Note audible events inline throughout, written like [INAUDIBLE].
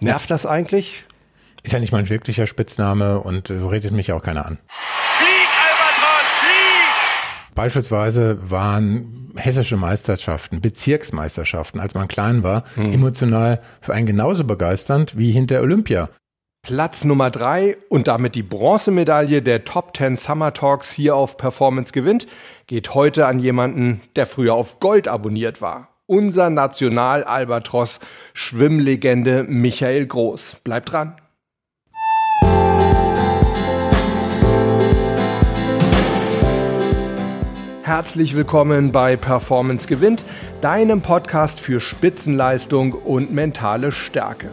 Nervt das eigentlich? Ist ja nicht mein wirklicher Spitzname und so redet mich auch keiner an. Flieg, Albatros, flieg! Beispielsweise waren hessische Meisterschaften, Bezirksmeisterschaften, als man klein war, emotional für einen genauso begeisternd wie hinter Olympia. Platz Nummer drei und damit die Bronzemedaille der Top 10 Summer Talks hier auf Performance gewinnt, geht heute an jemanden, der früher auf Gold abonniert war. Unser National-Albatros Schwimmlegende Michael Groß. Bleibt dran. Herzlich willkommen bei Performance gewinnt, deinem Podcast für Spitzenleistung und mentale Stärke.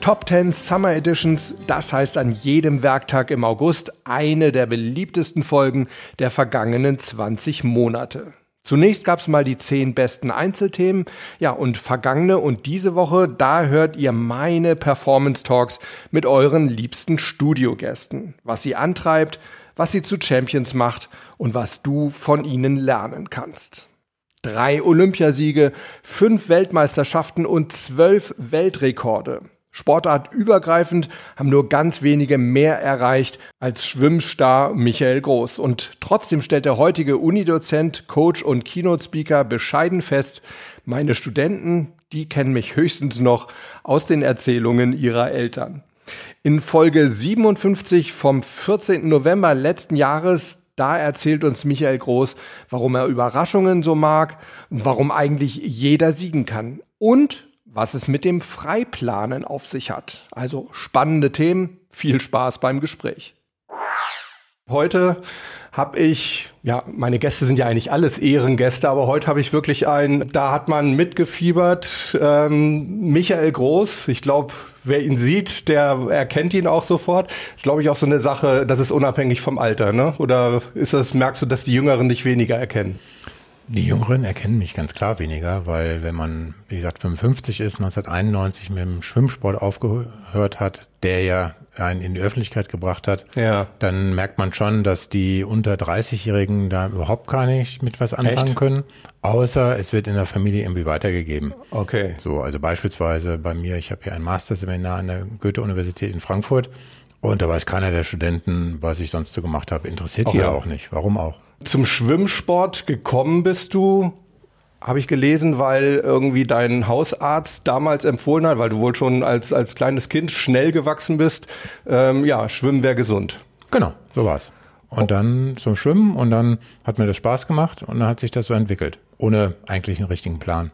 Top 10 Summer Editions, das heißt an jedem Werktag im August eine der beliebtesten Folgen der vergangenen 20 Monate. Zunächst gab es mal die 10 besten Einzelthemen. Ja, und vergangene und diese Woche, da hört ihr meine Performance Talks mit euren liebsten Studiogästen. Was sie antreibt, was sie zu Champions macht und was du von ihnen lernen kannst. Drei Olympiasiege, fünf Weltmeisterschaften und zwölf Weltrekorde. Sportartübergreifend haben nur ganz wenige mehr erreicht als Schwimmstar Michael Groß. Und trotzdem stellt der heutige Unidozent, Coach und Keynote-Speaker bescheiden fest, meine Studenten, die kennen mich höchstens noch aus den Erzählungen ihrer Eltern. In Folge 57 vom 14. November letzten Jahres da erzählt uns Michael Groß, warum er Überraschungen so mag, warum eigentlich jeder siegen kann und was es mit dem Freiplanen auf sich hat. Also spannende Themen, viel Spaß beim Gespräch. Heute habe ich, ja, meine Gäste sind ja eigentlich alles Ehrengäste, aber heute habe ich wirklich einen, da hat man mitgefiebert, ähm, Michael Groß. Ich glaube, wer ihn sieht, der erkennt ihn auch sofort. Ist, glaube ich, auch so eine Sache, das ist unabhängig vom Alter, ne? Oder ist das, merkst du, dass die Jüngeren dich weniger erkennen? Die Jüngeren erkennen mich ganz klar weniger, weil wenn man, wie gesagt, 55 ist, 1991 mit dem Schwimmsport aufgehört hat, der ja einen in die Öffentlichkeit gebracht hat, Ja. dann merkt man schon, dass die unter 30-Jährigen da überhaupt gar nicht mit was anfangen Echt? können, außer es wird in der Familie irgendwie weitergegeben. Okay. So, also beispielsweise bei mir, ich habe hier ein Masterseminar an der Goethe-Universität in Frankfurt und da weiß keiner der Studenten, was ich sonst so gemacht habe. Interessiert die Okay. ja auch nicht. Warum auch? Zum Schwimmsport gekommen bist du, habe ich gelesen, weil irgendwie dein Hausarzt damals empfohlen hat, weil du wohl schon als, als kleines Kind schnell gewachsen bist. Ähm, ja, Schwimmen wäre gesund. Genau, so war's. Und dann zum Schwimmen und dann hat mir das Spaß gemacht und dann hat sich das so entwickelt. Ohne eigentlich einen richtigen Plan.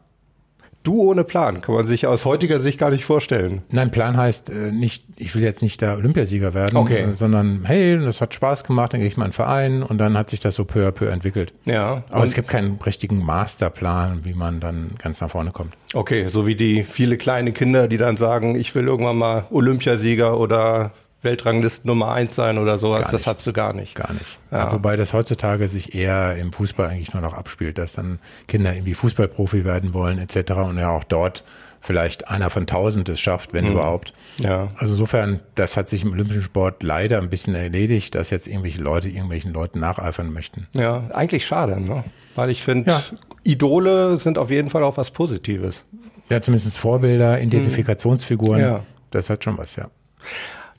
Du ohne Plan, kann man sich aus heutiger Sicht gar nicht vorstellen. Nein, Plan heißt äh, nicht, ich will jetzt nicht der Olympiasieger werden, Okay. äh, sondern hey, das hat Spaß gemacht, dann gehe ich mal in einen Verein und dann hat sich das so peu à peu entwickelt. Ja. Aber es gibt keinen richtigen Masterplan, wie man dann ganz nach vorne kommt. Okay, so wie die viele kleine Kinder, die dann sagen, ich will irgendwann mal Olympiasieger oder Weltranglist Nummer eins sein oder sowas. Das hast du gar nicht. Gar nicht. Ja. Wobei das heutzutage sich eher im Fußball eigentlich nur noch abspielt, dass dann Kinder irgendwie Fußballprofi werden wollen etc. und ja auch dort vielleicht einer von tausend es schafft, wenn überhaupt. Mhm. Ja. Also insofern, das hat sich im olympischen Sport leider ein bisschen erledigt, dass jetzt irgendwelche Leute irgendwelchen Leuten nacheifern möchten. Ja, eigentlich schade, ne? Weil ich finde, Ja. Idole sind auf jeden Fall auch was Positives. Ja, zumindest Vorbilder, Identifikationsfiguren, Ja. das hat schon was, ja.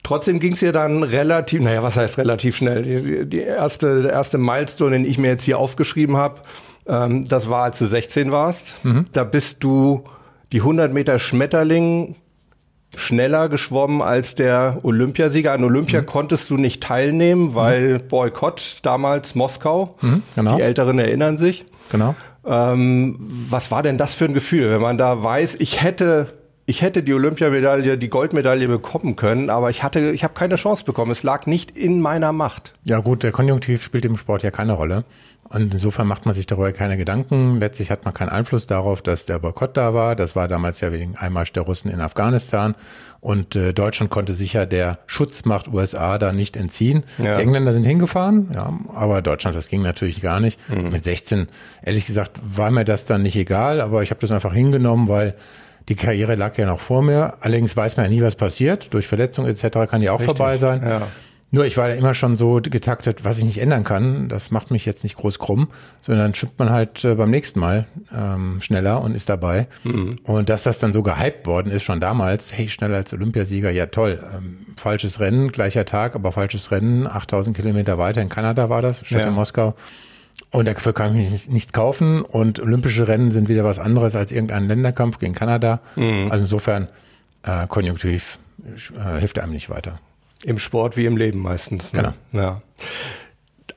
Trotzdem ging es ja dann relativ, naja, was heißt relativ schnell? Die, die erste, der erste Milestone, den ich mir jetzt hier aufgeschrieben habe, ähm, das war, als du 16 warst. Da bist du die 100 Meter Schmetterling schneller geschwommen als der Olympiasieger. An Olympia konntest du nicht teilnehmen, weil Boykott damals Moskau. genau. Die Älteren erinnern sich. Genau. Ähm, was war denn das für ein Gefühl, wenn man da weiß, ich hätte, ich hätte die Olympiamedaille, die Goldmedaille bekommen können, aber ich hatte, ich habe keine Chance bekommen. Es lag nicht in meiner Macht. Ja gut, der Konjunktiv spielt im Sport ja keine Rolle. Und insofern macht man sich darüber keine Gedanken. Letztlich hat man keinen Einfluss darauf, dass der Boykott da war. Das war damals ja wegen Einmarsch der Russen in Afghanistan. Und äh, Deutschland konnte sicher der Schutzmacht USA da nicht entziehen. Ja. Die Engländer sind hingefahren, ja, aber Deutschland, das ging natürlich gar nicht. Mit 16, ehrlich gesagt, war mir das dann nicht egal, aber ich habe das einfach hingenommen, weil die Karriere lag ja noch vor mir. Allerdings weiß man ja nie, was passiert. Durch Verletzung etc. kann die auch vorbei sein. Ja. Nur ich war da immer schon so getaktet, was ich nicht ändern kann, das macht mich jetzt nicht groß krumm, sondern schwimmt man halt äh, beim nächsten Mal ähm, schneller und ist dabei. Mhm. Und dass das dann so gehypt worden ist, schon damals, hey, schneller als Olympiasieger, ja toll. Ähm, falsches Rennen, gleicher Tag, aber falsches Rennen, 8000 Kilometer weiter in Kanada war das, statt ja. in Moskau. Und dafür kann ich mich nicht kaufen. Und olympische Rennen sind wieder was anderes als irgendein Länderkampf gegen Kanada. Mhm. Also insofern äh, konjunktiv äh, hilft einem nicht weiter. Im Sport wie im Leben meistens. Ne? Genau. Ja.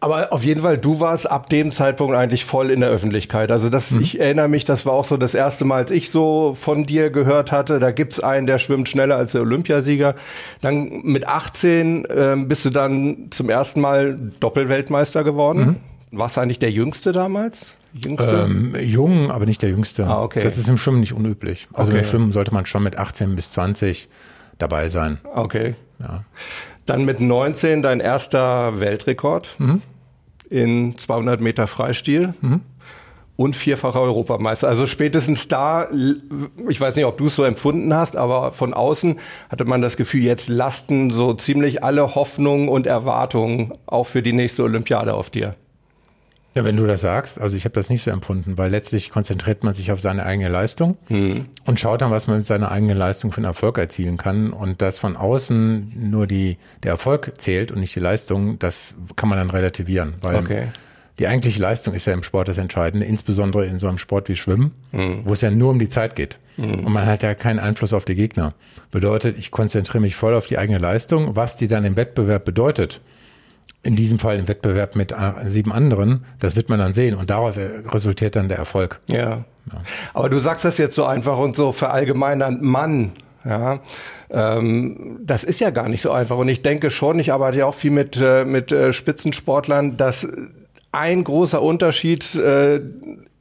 Aber auf jeden Fall, du warst ab dem Zeitpunkt eigentlich voll in der Öffentlichkeit. Also das, mhm. ich erinnere mich, das war auch so das erste Mal, als ich so von dir gehört hatte. Da gibt's einen, der schwimmt schneller als der Olympiasieger. Dann mit 18 ähm, bist du dann zum ersten Mal Doppelweltmeister geworden. Mhm. Warst du eigentlich der Jüngste damals? Jüngste? Ähm, jung, aber nicht der Jüngste. Ah, okay. Das ist im Schwimmen nicht unüblich. Also okay. im Schwimmen sollte man schon mit 18 bis 20 dabei sein. Okay. Ja. Dann mit 19 dein erster Weltrekord mhm. in 200 Meter Freistil. Mhm. Und vierfacher Europameister. Also spätestens da, ich weiß nicht, ob du es so empfunden hast, aber von außen hatte man das Gefühl, jetzt lasten so ziemlich alle Hoffnungen und Erwartungen auch für die nächste Olympiade auf dir. Ja, wenn du das sagst, also ich habe das nicht so empfunden, weil letztlich konzentriert man sich auf seine eigene Leistung mhm. und schaut dann, was man mit seiner eigenen Leistung für einen Erfolg erzielen kann. Und dass von außen nur die, der Erfolg zählt und nicht die Leistung, das kann man dann relativieren. Weil okay. die eigentliche Leistung ist ja im Sport das Entscheidende, insbesondere in so einem Sport wie Schwimmen, mhm. wo es ja nur um die Zeit geht. Mhm. Und man hat ja keinen Einfluss auf die Gegner. Bedeutet, ich konzentriere mich voll auf die eigene Leistung, was die dann im Wettbewerb bedeutet in diesem Fall im Wettbewerb mit sieben anderen, das wird man dann sehen und daraus resultiert dann der Erfolg. Ja. ja. Aber du sagst das jetzt so einfach und so verallgemeinernd, Mann, ja, ähm, das ist ja gar nicht so einfach. Und ich denke schon, ich arbeite ja auch viel mit, äh, mit äh, Spitzensportlern, dass ein großer Unterschied äh,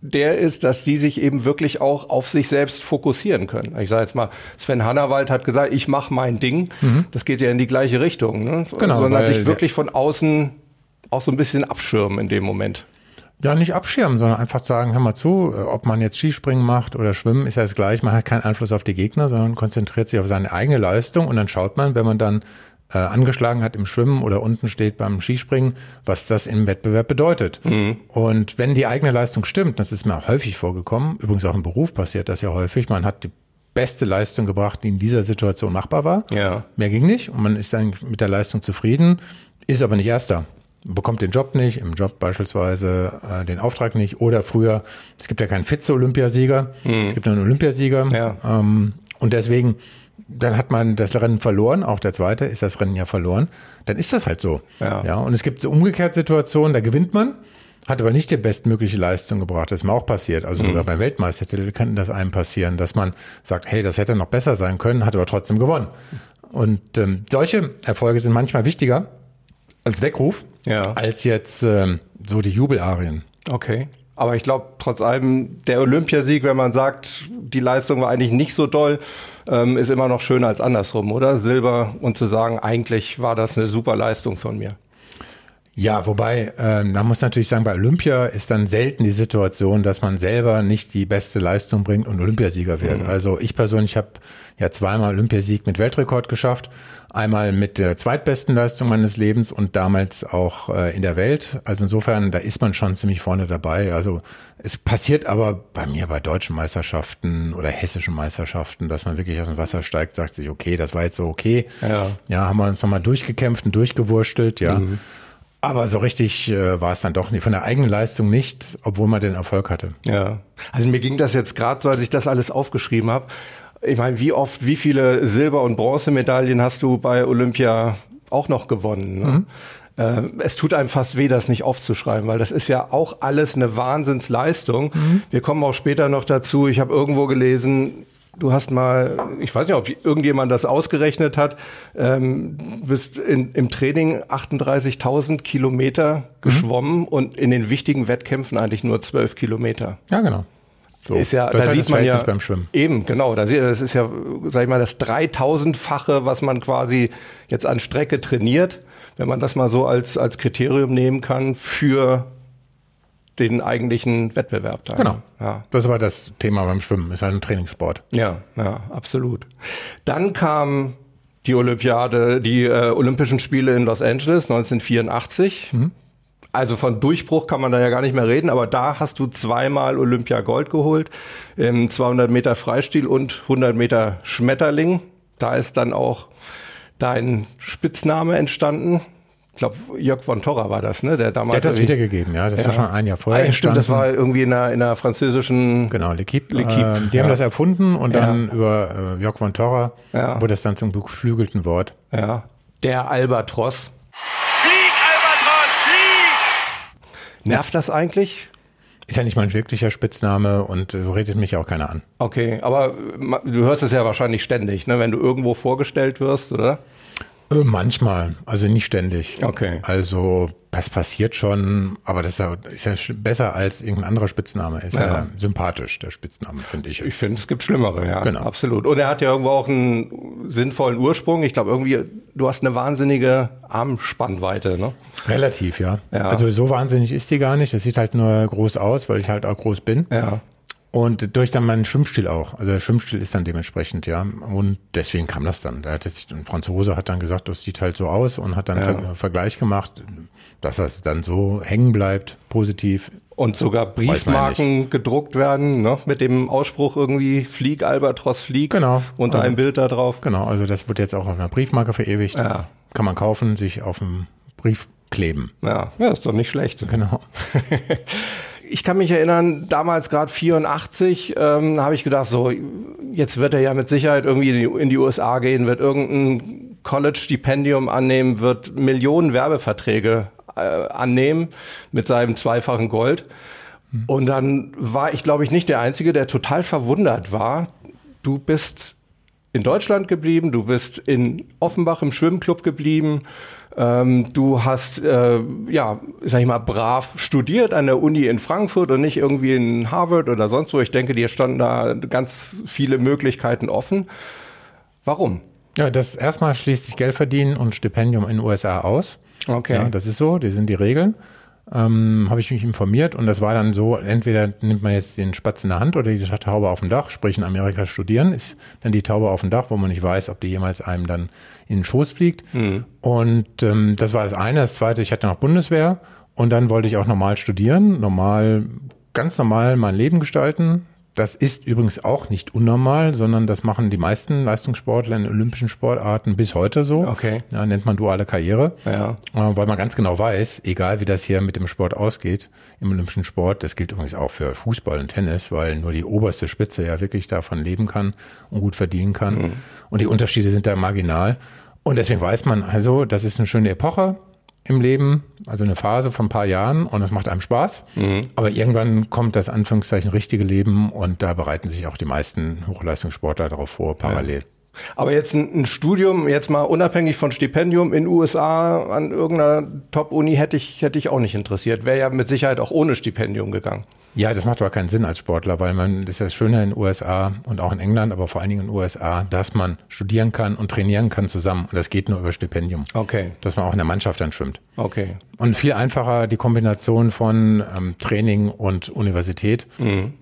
der ist, dass die sich eben wirklich auch auf sich selbst fokussieren können. Ich sage jetzt mal, Sven Hannawald hat gesagt, ich mache mein Ding. Mhm. Das geht ja in die gleiche Richtung. Ne? Genau, Sondern sich wirklich von außen auch so ein bisschen abschirmen in dem Moment. Ja, nicht abschirmen, sondern einfach sagen, hör mal zu, äh, ob man jetzt Skispringen macht oder Schwimmen, ist ja das gleich. Man hat keinen Einfluss auf die Gegner, sondern konzentriert sich auf seine eigene Leistung und dann schaut man, wenn man dann äh, angeschlagen hat im Schwimmen oder unten steht beim Skispringen, was das im Wettbewerb bedeutet. Mhm. Und wenn die eigene Leistung stimmt, das ist mir auch häufig vorgekommen, übrigens auch im Beruf passiert das ja häufig, man hat die beste Leistung gebracht, die in dieser Situation machbar war. Ja. Mehr ging nicht und man ist dann mit der Leistung zufrieden, ist aber nicht Erster bekommt den Job nicht, im Job beispielsweise äh, den Auftrag nicht oder früher, es gibt ja keinen Vize-Olympiasieger, mhm. es gibt nur einen Olympiasieger ja. ähm, und deswegen dann hat man das Rennen verloren, auch der zweite ist das Rennen ja verloren, dann ist das halt so. Ja. ja und es gibt so umgekehrt Situationen, da gewinnt man, hat aber nicht die bestmögliche Leistung gebracht. Das ist mir auch passiert. Also mhm. sogar beim Weltmeistertitel kann das einem passieren, dass man sagt, hey, das hätte noch besser sein können, hat aber trotzdem gewonnen. Und ähm, solche Erfolge sind manchmal wichtiger als Weckruf, ja. als jetzt ähm, so die Jubelarien. Okay. Aber ich glaube, trotz allem, der Olympiasieg, wenn man sagt, die Leistung war eigentlich nicht so doll, ähm, ist immer noch schöner als andersrum, oder? Silber und zu sagen, eigentlich war das eine super Leistung von mir. Ja, wobei, äh, man muss natürlich sagen, bei Olympia ist dann selten die Situation, dass man selber nicht die beste Leistung bringt und Olympiasieger wird. Mhm. Also ich persönlich habe ja zweimal Olympiasieg mit Weltrekord geschafft. Einmal mit der zweitbesten Leistung meines Lebens und damals auch äh, in der Welt. Also insofern, da ist man schon ziemlich vorne dabei. Also es passiert aber bei mir bei deutschen Meisterschaften oder hessischen Meisterschaften, dass man wirklich aus dem Wasser steigt, sagt sich, okay, das war jetzt so okay. Ja, ja haben wir uns nochmal durchgekämpft und durchgewurstelt, ja. Mhm. Aber so richtig äh, war es dann doch nicht, von der eigenen Leistung nicht, obwohl man den Erfolg hatte. Ja, also mir ging das jetzt gerade so, als ich das alles aufgeschrieben habe. Ich meine, wie oft, wie viele Silber- und Bronzemedaillen hast du bei Olympia auch noch gewonnen? Ne? Mhm. Äh, es tut einem fast weh, das nicht aufzuschreiben, weil das ist ja auch alles eine Wahnsinnsleistung. Mhm. Wir kommen auch später noch dazu. Ich habe irgendwo gelesen, Du hast mal, ich weiß nicht, ob irgendjemand das ausgerechnet hat, ähm, bist in, im Training 38.000 Kilometer geschwommen mhm. und in den wichtigen Wettkämpfen eigentlich nur 12 Kilometer. Ja, genau. So. Ist ja, das da sieht man ja beim Schwimmen. Eben, genau. das ist ja, sag ich mal, das 3000-fache, was man quasi jetzt an Strecke trainiert, wenn man das mal so als, als Kriterium nehmen kann für den eigentlichen Wettbewerb. Da. Genau. Ja. Das war das Thema beim Schwimmen. Ist halt ein Trainingssport. Ja, ja, absolut. Dann kam die Olympiade, die äh, Olympischen Spiele in Los Angeles 1984. Mhm. Also von Durchbruch kann man da ja gar nicht mehr reden, aber da hast du zweimal Olympia Gold geholt, im 200 Meter Freistil und 100 Meter Schmetterling. Da ist dann auch dein Spitzname entstanden. Ich glaube, Jörg von Torra war das, ne? Der damals. Der hat das wiedergegeben, ja. Das ja. ist ja schon ein Jahr vorher. Ah, ja, stimmt, das war irgendwie in einer, in einer französischen. Genau, L'Equipe. L'Equipe. Äh, die ja. haben das erfunden und dann über äh, Jörg von Torra wurde das dann zum geflügelten Wort. Ja. Der Albatros. Flieg, Albatros, flieg! Nervt das eigentlich? Ist ja nicht mein wirklicher Spitzname und so redet mich auch keiner an. Okay, aber du hörst es ja wahrscheinlich ständig, ne, wenn du irgendwo vorgestellt wirst, oder? Äh, manchmal, also nicht ständig. Okay. Also das passiert schon, aber das ist ja, besser als irgendein anderer Spitzname. Ist ja, ja sympathisch, der Spitzname, finde ich. Ich finde, es gibt schlimmere, ja. Genau. Absolut. Und er hat ja irgendwo auch einen sinnvollen Ursprung. Ich glaube, irgendwie, du hast eine wahnsinnige Armspannweite, ne? Relativ, ja. ja. Also so wahnsinnig ist die gar nicht. Das sieht halt nur groß aus, weil ich halt auch groß bin. Ja. Und durch dann meinen Schwimmstil auch. Also der Schwimmstil ist dann dementsprechend, ja. Und deswegen kam das dann. Da hat sich, ein Franzose hat dann gesagt, das sieht halt so aus und hat dann ja. einen Vergleich gemacht, dass das dann so hängen bleibt, positiv. Und sogar Briefmarken gedruckt werden, ne? mit dem Ausspruch irgendwie Flieg, Albatros, Flieg. Genau. Unter also, einem Bild da drauf. Genau, also das wird jetzt auch auf einer Briefmarke verewigt. Ja. Kann man kaufen, sich auf dem Brief kleben. Ja, ja ist doch nicht schlecht. Genau. [LAUGHS] ich kann mich erinnern, damals gerade 84, ähm, habe ich gedacht, so, jetzt wird er ja mit Sicherheit irgendwie in die, in die USA gehen, wird irgendein College-Stipendium annehmen, wird Millionen Werbeverträge äh, annehmen mit seinem zweifachen Gold. Mhm. Und dann war ich, glaube ich, nicht der Einzige, der total verwundert war. Du bist in Deutschland geblieben, du bist in Offenbach im Schwimmclub geblieben ähm, du hast, äh, ja, sag ich mal, brav studiert an der Uni in Frankfurt und nicht irgendwie in Harvard oder sonst wo. Ich denke, dir standen da ganz viele Möglichkeiten offen. Warum? Ja, das erstmal schließt sich Geld verdienen und Stipendium in den USA aus. Okay. Ja, das ist so, die sind die Regeln ähm, habe ich mich informiert und das war dann so, entweder nimmt man jetzt den Spatz in der Hand oder die Taube auf dem Dach, sprich in Amerika studieren, ist dann die Taube auf dem Dach, wo man nicht weiß, ob die jemals einem dann in den Schoß fliegt. Mhm. Und ähm, das war das eine. Das zweite, ich hatte noch Bundeswehr und dann wollte ich auch normal studieren, normal, ganz normal mein Leben gestalten, das ist übrigens auch nicht unnormal, sondern das machen die meisten Leistungssportler in olympischen Sportarten bis heute so. Okay. Ja, nennt man duale Karriere. Ja. Äh, weil man ganz genau weiß, egal wie das hier mit dem Sport ausgeht, im olympischen Sport, das gilt übrigens auch für Fußball und Tennis, weil nur die oberste Spitze ja wirklich davon leben kann und gut verdienen kann. Mhm. Und die Unterschiede sind da marginal. Und deswegen weiß man also, das ist eine schöne Epoche im Leben, also eine Phase von ein paar Jahren und das macht einem Spaß. Mhm. Aber irgendwann kommt das Anführungszeichen richtige Leben und da bereiten sich auch die meisten Hochleistungssportler darauf vor, parallel. Ja. Aber jetzt ein, ein, Studium, jetzt mal unabhängig von Stipendium in USA an irgendeiner Top-Uni hätte ich, hätte ich auch nicht interessiert. Wäre ja mit Sicherheit auch ohne Stipendium gegangen. Ja, das macht aber keinen Sinn als Sportler, weil man, das ist das Schöne in den USA und auch in England, aber vor allen Dingen in den USA, dass man studieren kann und trainieren kann zusammen. Und das geht nur über Stipendium. Okay. Dass man auch in der Mannschaft dann schwimmt. Okay. Und viel einfacher die Kombination von ähm, Training und Universität. Mhm.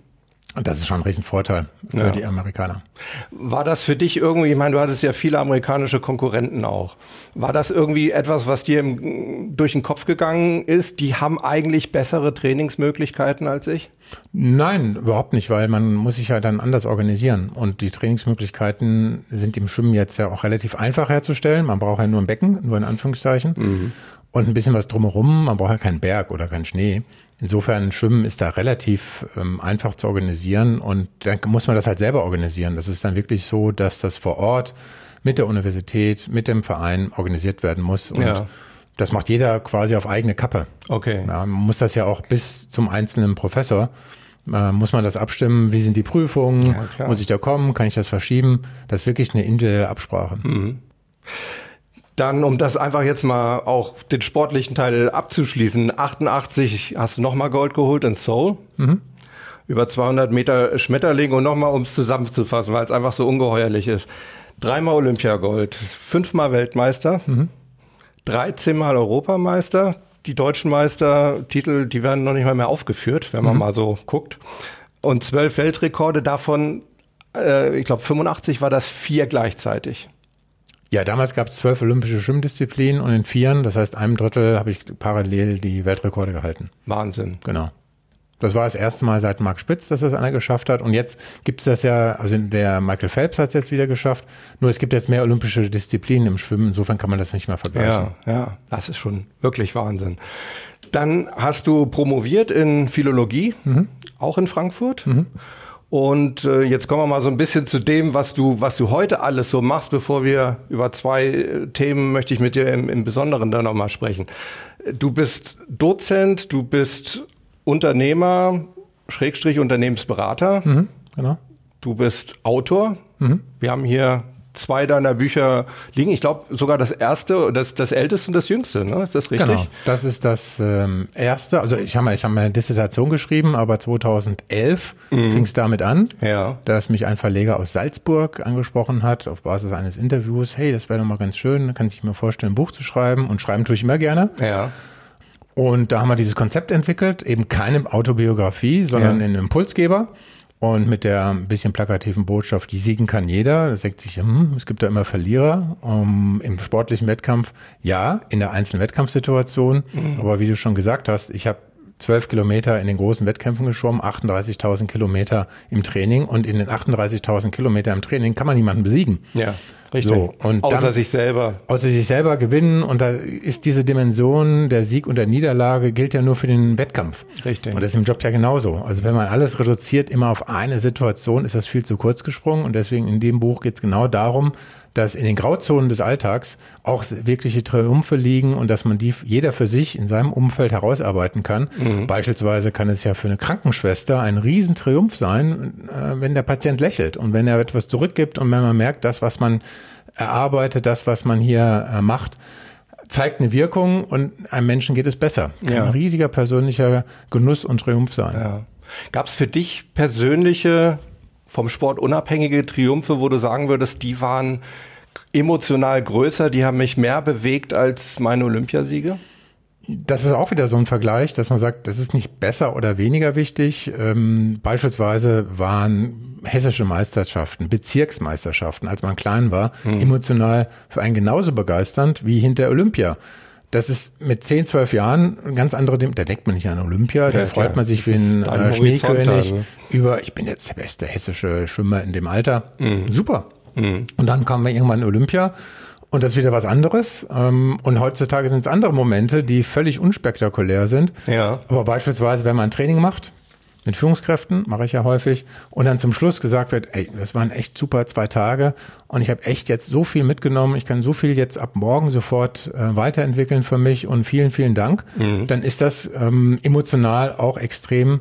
Und das ist schon ein Riesenvorteil für ja. die Amerikaner. War das für dich irgendwie, ich meine, du hattest ja viele amerikanische Konkurrenten auch. War das irgendwie etwas, was dir im, durch den Kopf gegangen ist? Die haben eigentlich bessere Trainingsmöglichkeiten als ich? Nein, überhaupt nicht, weil man muss sich ja dann anders organisieren. Und die Trainingsmöglichkeiten sind im Schwimmen jetzt ja auch relativ einfach herzustellen. Man braucht ja nur ein Becken, nur in Anführungszeichen. Mhm. Und ein bisschen was drumherum. Man braucht ja keinen Berg oder keinen Schnee. Insofern Schwimmen ist da relativ ähm, einfach zu organisieren und dann muss man das halt selber organisieren. Das ist dann wirklich so, dass das vor Ort mit der Universität, mit dem Verein organisiert werden muss und ja. das macht jeder quasi auf eigene Kappe. Okay. Ja, man muss das ja auch bis zum einzelnen Professor äh, muss man das abstimmen, wie sind die Prüfungen, ja, muss ich da kommen, kann ich das verschieben? Das ist wirklich eine individuelle Absprache. Mhm. Dann, um das einfach jetzt mal auch den sportlichen Teil abzuschließen, 88 hast du nochmal Gold geholt in Seoul. Mhm. Über 200 Meter Schmetterling und nochmal, um es zusammenzufassen, weil es einfach so ungeheuerlich ist. Dreimal Olympiagold, fünfmal Weltmeister, mhm. 13 Mal Europameister. Die deutschen Meistertitel, die werden noch nicht mal mehr aufgeführt, wenn man mhm. mal so guckt. Und zwölf Weltrekorde, davon, äh, ich glaube 85 war das vier gleichzeitig. Ja, damals gab es zwölf olympische Schwimmdisziplinen und in vieren, das heißt einem Drittel, habe ich parallel die Weltrekorde gehalten. Wahnsinn. Genau. Das war das erste Mal seit Marc Spitz, dass das einer geschafft hat. Und jetzt gibt es das ja, also der Michael Phelps hat es jetzt wieder geschafft. Nur es gibt jetzt mehr olympische Disziplinen im Schwimmen. Insofern kann man das nicht mehr vergleichen. Ja, ja, das ist schon wirklich Wahnsinn. Dann hast du promoviert in Philologie, mhm. auch in Frankfurt. Mhm. Und äh, jetzt kommen wir mal so ein bisschen zu dem, was du, was du heute alles so machst. Bevor wir über zwei äh, Themen möchte ich mit dir im, im Besonderen da nochmal sprechen. Du bist Dozent, du bist Unternehmer, Schrägstrich Unternehmensberater. Mhm, genau. Du bist Autor. Mhm. Wir haben hier zwei deiner Bücher liegen. Ich glaube sogar das erste, das, das älteste und das jüngste, ne? Ist das richtig? Genau, das ist das ähm, erste. Also ich habe ich hab meine Dissertation geschrieben, aber 2011 mhm. fing es damit an, ja. dass mich ein Verleger aus Salzburg angesprochen hat, auf Basis eines Interviews, hey, das wäre doch mal ganz schön, kann ich mir vorstellen, ein Buch zu schreiben und schreiben tue ich immer gerne. Ja. Und da haben wir dieses Konzept entwickelt, eben keine Autobiografie, sondern ja. einen Impulsgeber. Und mit der ein bisschen plakativen Botschaft, die siegen kann jeder. Da sagt sich, hm, es gibt da immer Verlierer. Um, Im sportlichen Wettkampf, ja, in der einzelnen Wettkampfsituation. Mhm. Aber wie du schon gesagt hast, ich habe zwölf Kilometer in den großen Wettkämpfen geschwommen, 38.000 Kilometer im Training. Und in den 38.000 Kilometer im Training kann man niemanden besiegen. Ja. Richtig. So, und außer dann, sich selber. Außer sich selber gewinnen. Und da ist diese Dimension der Sieg und der Niederlage gilt ja nur für den Wettkampf. Richtig. Und das ist im Job ja genauso. Also wenn man alles reduziert immer auf eine Situation, ist das viel zu kurz gesprungen. Und deswegen in dem Buch geht es genau darum, dass in den Grauzonen des Alltags auch wirkliche Triumphe liegen und dass man die jeder für sich in seinem Umfeld herausarbeiten kann. Mhm. Beispielsweise kann es ja für eine Krankenschwester ein Riesentriumph sein, äh, wenn der Patient lächelt und wenn er etwas zurückgibt und wenn man merkt, das, was man erarbeitet, das, was man hier äh, macht, zeigt eine Wirkung und einem Menschen geht es besser. Ja. ein riesiger persönlicher Genuss und Triumph sein. Ja. Gab es für dich persönliche vom Sport unabhängige Triumphe, wo du sagen würdest, die waren emotional größer, die haben mich mehr bewegt als meine Olympiasiege? Das ist auch wieder so ein Vergleich, dass man sagt, das ist nicht besser oder weniger wichtig. Ähm, beispielsweise waren hessische Meisterschaften, Bezirksmeisterschaften, als man klein war, hm. emotional für einen genauso begeisternd wie hinter Olympia. Das ist mit 10, 12 Jahren ein ganz andere, da denkt man nicht an Olympia, da ja, freut man sich wie ein äh, Schneekönig also. über, ich bin jetzt der beste hessische Schwimmer in dem Alter. Mhm. Super. Mhm. Und dann kamen wir irgendwann in Olympia und das ist wieder was anderes. Ähm, und heutzutage sind es andere Momente, die völlig unspektakulär sind. Ja. Aber beispielsweise, wenn man ein Training macht, mit Führungskräften, mache ich ja häufig, und dann zum Schluss gesagt wird, ey, das waren echt super zwei Tage und ich habe echt jetzt so viel mitgenommen, ich kann so viel jetzt ab morgen sofort äh, weiterentwickeln für mich und vielen, vielen Dank, mhm. dann ist das ähm, emotional auch extrem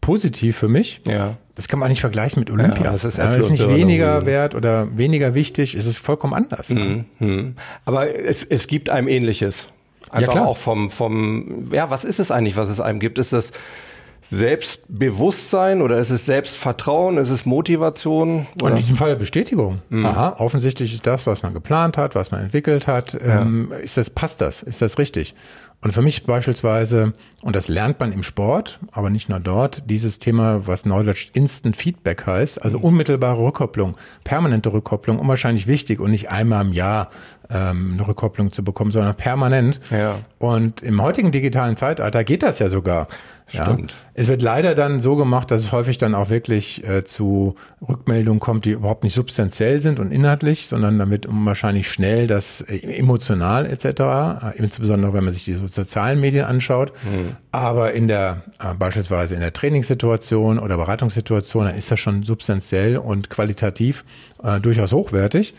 positiv für mich. Ja. Das kann man nicht vergleichen mit Olympia. Ja, das ist, ja, ist nicht weniger wert oder weniger wichtig, es ist vollkommen anders. Mhm. Mhm. Aber es, es gibt einem ähnliches. Einfach ja, auch vom, vom, ja, was ist es eigentlich, was es einem gibt? Ist das Selbstbewusstsein oder ist es Selbstvertrauen? Ist es Motivation? Oder? In diesem Fall Bestätigung. Mhm. Aha, offensichtlich ist das, was man geplant hat, was man entwickelt hat. Ja. Ähm, ist das, passt das? Ist das richtig? Und für mich beispielsweise, und das lernt man im Sport, aber nicht nur dort, dieses Thema, was Knowledge Instant Feedback heißt, also mhm. unmittelbare Rückkopplung, permanente Rückkopplung, unwahrscheinlich wichtig und nicht einmal im Jahr ähm, eine Rückkopplung zu bekommen, sondern permanent. Ja. Und im heutigen digitalen Zeitalter geht das ja sogar. Stimmt. Ja. Es wird leider dann so gemacht, dass es häufig dann auch wirklich äh, zu Rückmeldungen kommt, die überhaupt nicht substanziell sind und inhaltlich, sondern damit wahrscheinlich schnell das äh, emotional etc., äh, insbesondere wenn man sich die sozialen Medien anschaut. Mhm. Aber in der äh, beispielsweise in der Trainingssituation oder Beratungssituation, dann ist das schon substanziell und qualitativ äh, durchaus hochwertig.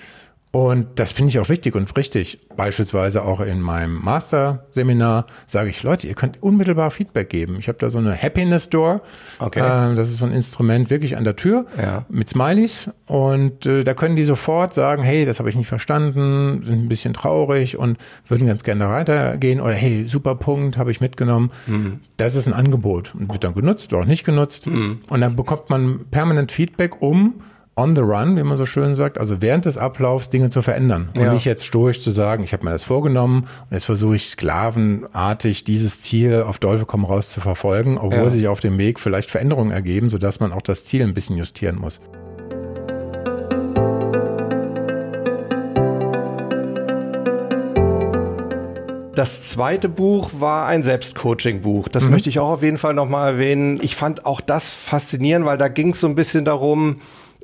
Und das finde ich auch wichtig und richtig. Beispielsweise auch in meinem Master-Seminar sage ich, Leute, ihr könnt unmittelbar Feedback geben. Ich habe da so eine Happiness Door. Okay. Äh, das ist so ein Instrument wirklich an der Tür ja. mit Smileys. Und äh, da können die sofort sagen, hey, das habe ich nicht verstanden, sind ein bisschen traurig und würden ganz gerne weitergehen. Oder hey, super Punkt, habe ich mitgenommen. Mhm. Das ist ein Angebot und wird dann genutzt oder auch nicht genutzt. Mhm. Und dann bekommt man permanent Feedback um on the run, wie man so schön sagt, also während des Ablaufs Dinge zu verändern. Und ja. nicht jetzt stoisch zu sagen, ich habe mir das vorgenommen und jetzt versuche ich sklavenartig dieses Ziel auf Teufel komm raus zu verfolgen, obwohl ja. sich auf dem Weg vielleicht Veränderungen ergeben, sodass man auch das Ziel ein bisschen justieren muss. Das zweite Buch war ein Selbstcoaching-Buch. Das mhm. möchte ich auch auf jeden Fall nochmal erwähnen. Ich fand auch das faszinierend, weil da ging es so ein bisschen darum,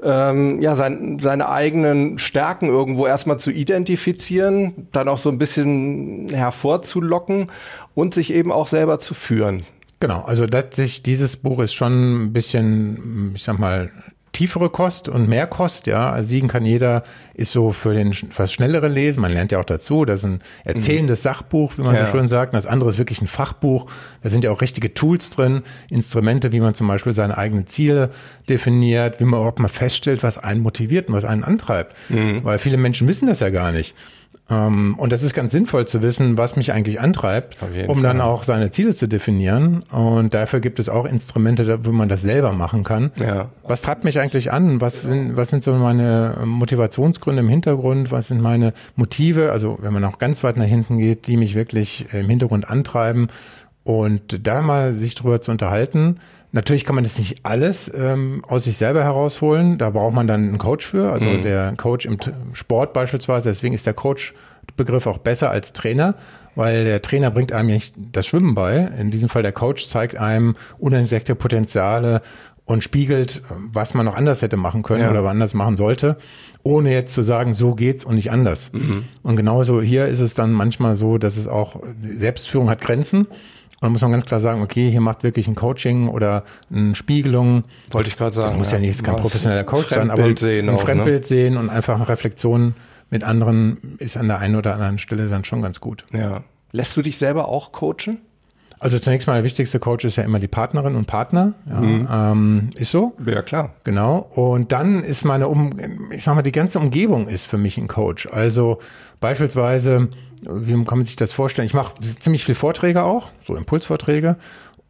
ähm, ja, sein, seine eigenen Stärken irgendwo erstmal zu identifizieren, dann auch so ein bisschen hervorzulocken und sich eben auch selber zu führen. Genau, also letztlich dieses Buch ist schon ein bisschen, ich sag mal, tiefere Kost und mehr Kost, ja. Also siegen kann jeder, ist so für den was schnellere Lesen. Man lernt ja auch dazu. Das ist ein erzählendes mhm. Sachbuch, wie man ja. so schön sagt. das andere ist wirklich ein Fachbuch. Da sind ja auch richtige Tools drin, Instrumente, wie man zum Beispiel seine eigenen Ziele definiert, wie man überhaupt mal feststellt, was einen motiviert und was einen antreibt. Mhm. Weil viele Menschen wissen das ja gar nicht. Ähm, und das ist ganz sinnvoll zu wissen, was mich eigentlich antreibt, um Fall. dann auch seine Ziele zu definieren. Und dafür gibt es auch Instrumente, wo man das selber machen kann. Ja. Was treibt mich eigentlich an? Was sind, was sind so meine Motivationsgründe im Hintergrund? Was sind meine Motive? Also wenn man auch ganz weit nach hinten geht, die mich wirklich im Hintergrund antreiben. Und da mal sich drüber zu unterhalten, Natürlich kann man das nicht alles ähm, aus sich selber herausholen. Da braucht man dann einen Coach für, also mhm. der Coach im Sport beispielsweise. Deswegen ist der Coach-Begriff auch besser als Trainer, weil der Trainer bringt einem nicht das Schwimmen bei. In diesem Fall der Coach zeigt einem unentdeckte Potenziale und spiegelt, was man noch anders hätte machen können ja. oder anders machen sollte, ohne jetzt zu sagen, so geht's und nicht anders. Mhm. Und genauso hier ist es dann manchmal so, dass es auch Selbstführung hat Grenzen. Und muss man ganz klar sagen, okay, hier macht wirklich ein Coaching oder eine Spiegelung. Wollte ich gerade sagen. Das muss ja, ja nicht kein professioneller Coach sein, aber sehen ein auch, Fremdbild ne? sehen und einfach eine Reflexion mit anderen ist an der einen oder anderen Stelle dann schon ganz gut. Ja. Lässt du dich selber auch coachen? Also zunächst mal der wichtigste Coach ist ja immer die Partnerin und Partner. Ja, mhm. ähm, ist so. Ja, klar. Genau. Und dann ist meine um, ich sag mal, die ganze Umgebung ist für mich ein Coach. Also beispielsweise wie kann man sich das vorstellen? Ich mache ziemlich viel Vorträge auch, so Impulsvorträge.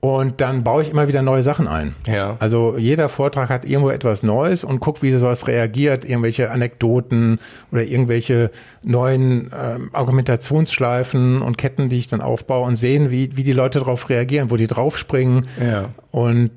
Und dann baue ich immer wieder neue Sachen ein. Ja. Also jeder Vortrag hat irgendwo etwas Neues und guck, wie sowas reagiert, irgendwelche Anekdoten oder irgendwelche neuen äh, Argumentationsschleifen und Ketten, die ich dann aufbaue und sehen, wie, wie die Leute darauf reagieren, wo die draufspringen. Ja. Und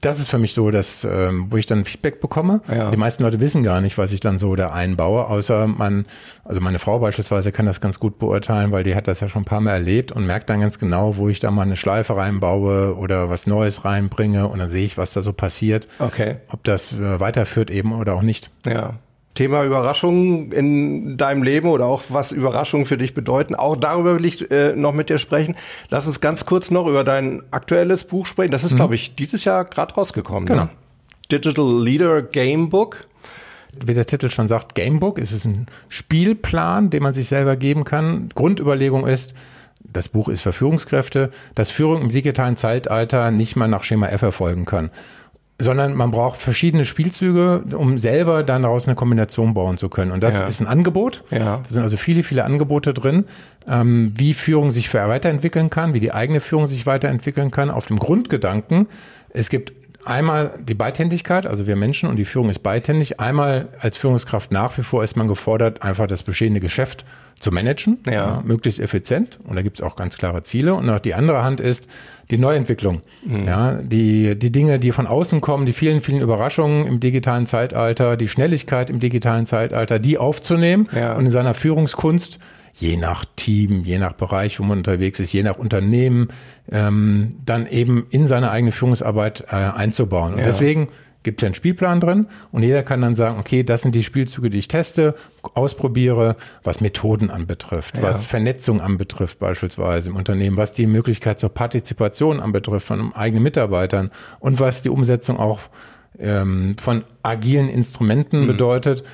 das ist für mich so, dass, ähm, wo ich dann Feedback bekomme. Ja. Die meisten Leute wissen gar nicht, was ich dann so da einbaue, außer man, also meine Frau beispielsweise kann das ganz gut beurteilen, weil die hat das ja schon ein paar Mal erlebt und merkt dann ganz genau, wo ich da mal eine Schleife reinbaue oder was Neues reinbringe und dann sehe ich, was da so passiert. Okay. Ob das äh, weiterführt eben oder auch nicht. Ja. Thema Überraschungen in deinem Leben oder auch was Überraschungen für dich bedeuten. Auch darüber will ich äh, noch mit dir sprechen. Lass uns ganz kurz noch über dein aktuelles Buch sprechen. Das ist, mhm. glaube ich, dieses Jahr gerade rausgekommen. Ne? Genau. Ne? Digital Leader Gamebook. Wie der Titel schon sagt, Gamebook. Es ist ein Spielplan, den man sich selber geben kann. Grundüberlegung ist, das Buch ist für Führungskräfte, dass Führung im digitalen Zeitalter nicht mal nach Schema F erfolgen kann sondern man braucht verschiedene Spielzüge, um selber dann daraus eine Kombination bauen zu können. Und das ja. ist ein Angebot. Ja. Da sind also viele, viele Angebote drin, ähm, wie Führung sich weiterentwickeln kann, wie die eigene Führung sich weiterentwickeln kann, auf dem Grundgedanken. Es gibt einmal die Beidhändigkeit, also wir Menschen und die Führung ist beidhändig. Einmal als Führungskraft nach wie vor ist man gefordert, einfach das bestehende Geschäft zu managen, ja. ja möglichst effizient. Und da gibt es auch ganz klare Ziele. Und auch die andere Hand ist die Neuentwicklung. Mhm. Ja, die, die Dinge, die von außen kommen, die vielen, vielen Überraschungen im digitalen Zeitalter, die Schnelligkeit im digitalen Zeitalter, die aufzunehmen ja. und in seiner Führungskunst je nach Team, je nach Bereich, wo man unterwegs ist, je nach Unternehmen, ähm, dann eben in seine eigene Führungsarbeit äh, einzubauen. Und deswegen gibt es ja einen Spielplan drin und jeder kann dann sagen, okay, das sind die Spielzüge, die ich teste, ausprobiere, was Methoden anbetrifft, ja. was Vernetzung anbetrifft beispielsweise im Unternehmen, was die Möglichkeit zur Partizipation anbetrifft von eigenen Mitarbeitern und was die Umsetzung auch ähm, von agilen Instrumenten mhm. bedeutet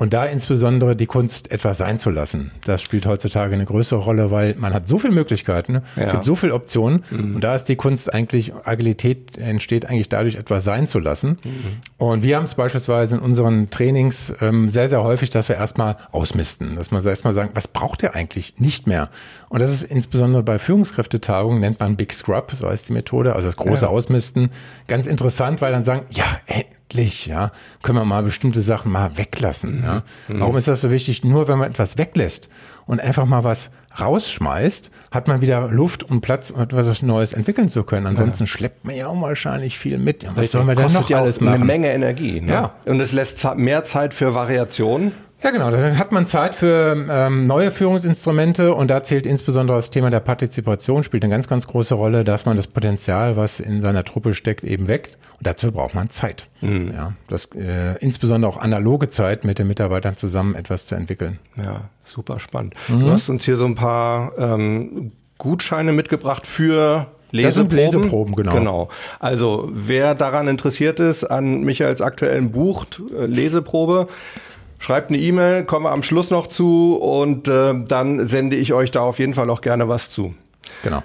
und da insbesondere die Kunst etwas sein zu lassen. Das spielt heutzutage eine größere Rolle, weil man hat so viele Möglichkeiten, ja. gibt so viele Optionen mhm. und da ist die Kunst eigentlich, Agilität entsteht eigentlich dadurch, etwas sein zu lassen. Mhm. Und wir haben es beispielsweise in unseren Trainings ähm, sehr, sehr häufig, dass wir erstmal ausmisten, dass man erstmal sagen, was braucht ihr eigentlich nicht mehr? Und das ist insbesondere bei Führungskräftetagungen, nennt man Big Scrub, so heißt die Methode, also das große ja. Ausmisten, ganz interessant, weil dann sagen, ja, hey, endlich, ja, können wir mal bestimmte Sachen mal weglassen. Ja. Mhm. Warum ist das so wichtig? Nur wenn man etwas weglässt und einfach mal was rausschmeißt, hat man wieder Luft und Platz, um etwas Neues entwickeln zu können. Ansonsten ja. schleppt man ja unwahrscheinlich viel mit. Ja, was soll man denn noch alles machen? Eine Menge Energie. Ne? Ja. Und es lässt mehr Zeit für Variationen. Ja, genau. Dann hat man Zeit für ähm, neue Führungsinstrumente und da zählt insbesondere das Thema der Partizipation, spielt eine ganz, ganz große Rolle, dass man das Potenzial, was in seiner Truppe steckt, eben weckt. Und dazu braucht man Zeit. Mhm. Ja, das äh, insbesondere auch analoge Zeit mit den Mitarbeitern zusammen etwas zu entwickeln. Ja, super spannend. Mhm. Du hast uns hier so ein paar ähm, Gutscheine mitgebracht für Leseproben. Leseproben, genau. Genau. Also wer daran interessiert ist, an Michaels aktuellen Buch äh, Leseprobe, Schreibt eine E-Mail, kommen wir am Schluss noch zu und äh, dann sende ich euch da auf jeden Fall auch gerne was zu. Genau.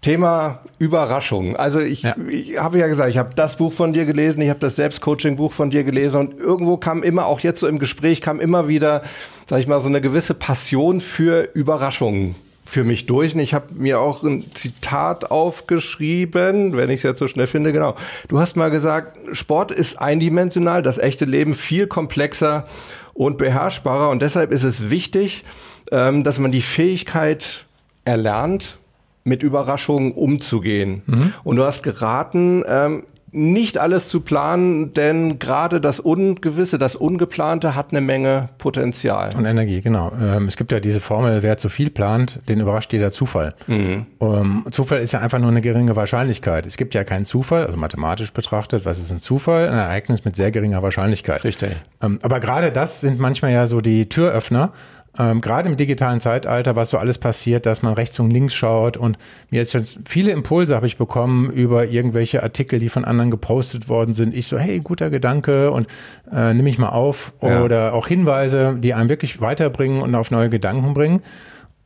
Thema Überraschung. Also ich, ja. ich habe ja gesagt, ich habe das Buch von dir gelesen, ich habe das Selbstcoaching-Buch von dir gelesen und irgendwo kam immer, auch jetzt so im Gespräch, kam immer wieder, sag ich mal, so eine gewisse Passion für Überraschungen für mich durch. Und ich habe mir auch ein Zitat aufgeschrieben, wenn ich es jetzt so schnell finde, genau. Du hast mal gesagt, Sport ist eindimensional, das echte Leben viel komplexer und beherrschbarer. Und deshalb ist es wichtig, ähm, dass man die Fähigkeit erlernt, mit Überraschungen umzugehen. Mhm. Und du hast geraten, ähm, nicht alles zu planen, denn gerade das Ungewisse, das Ungeplante hat eine Menge Potenzial. Und Energie, genau. Ähm, es gibt ja diese Formel, wer zu viel plant, den überrascht jeder Zufall. Mhm. Um, Zufall ist ja einfach nur eine geringe Wahrscheinlichkeit. Es gibt ja keinen Zufall, also mathematisch betrachtet, was ist ein Zufall? Ein Ereignis mit sehr geringer Wahrscheinlichkeit. Richtig. Ähm, aber gerade das sind manchmal ja so die Türöffner, ähm, gerade im digitalen Zeitalter, was so alles passiert, dass man rechts und links schaut und mir jetzt schon viele Impulse habe ich bekommen über irgendwelche Artikel, die von anderen gepostet worden sind. Ich so, hey, guter Gedanke und äh, nimm ich mal auf ja. oder auch Hinweise, die einem wirklich weiterbringen und auf neue Gedanken bringen.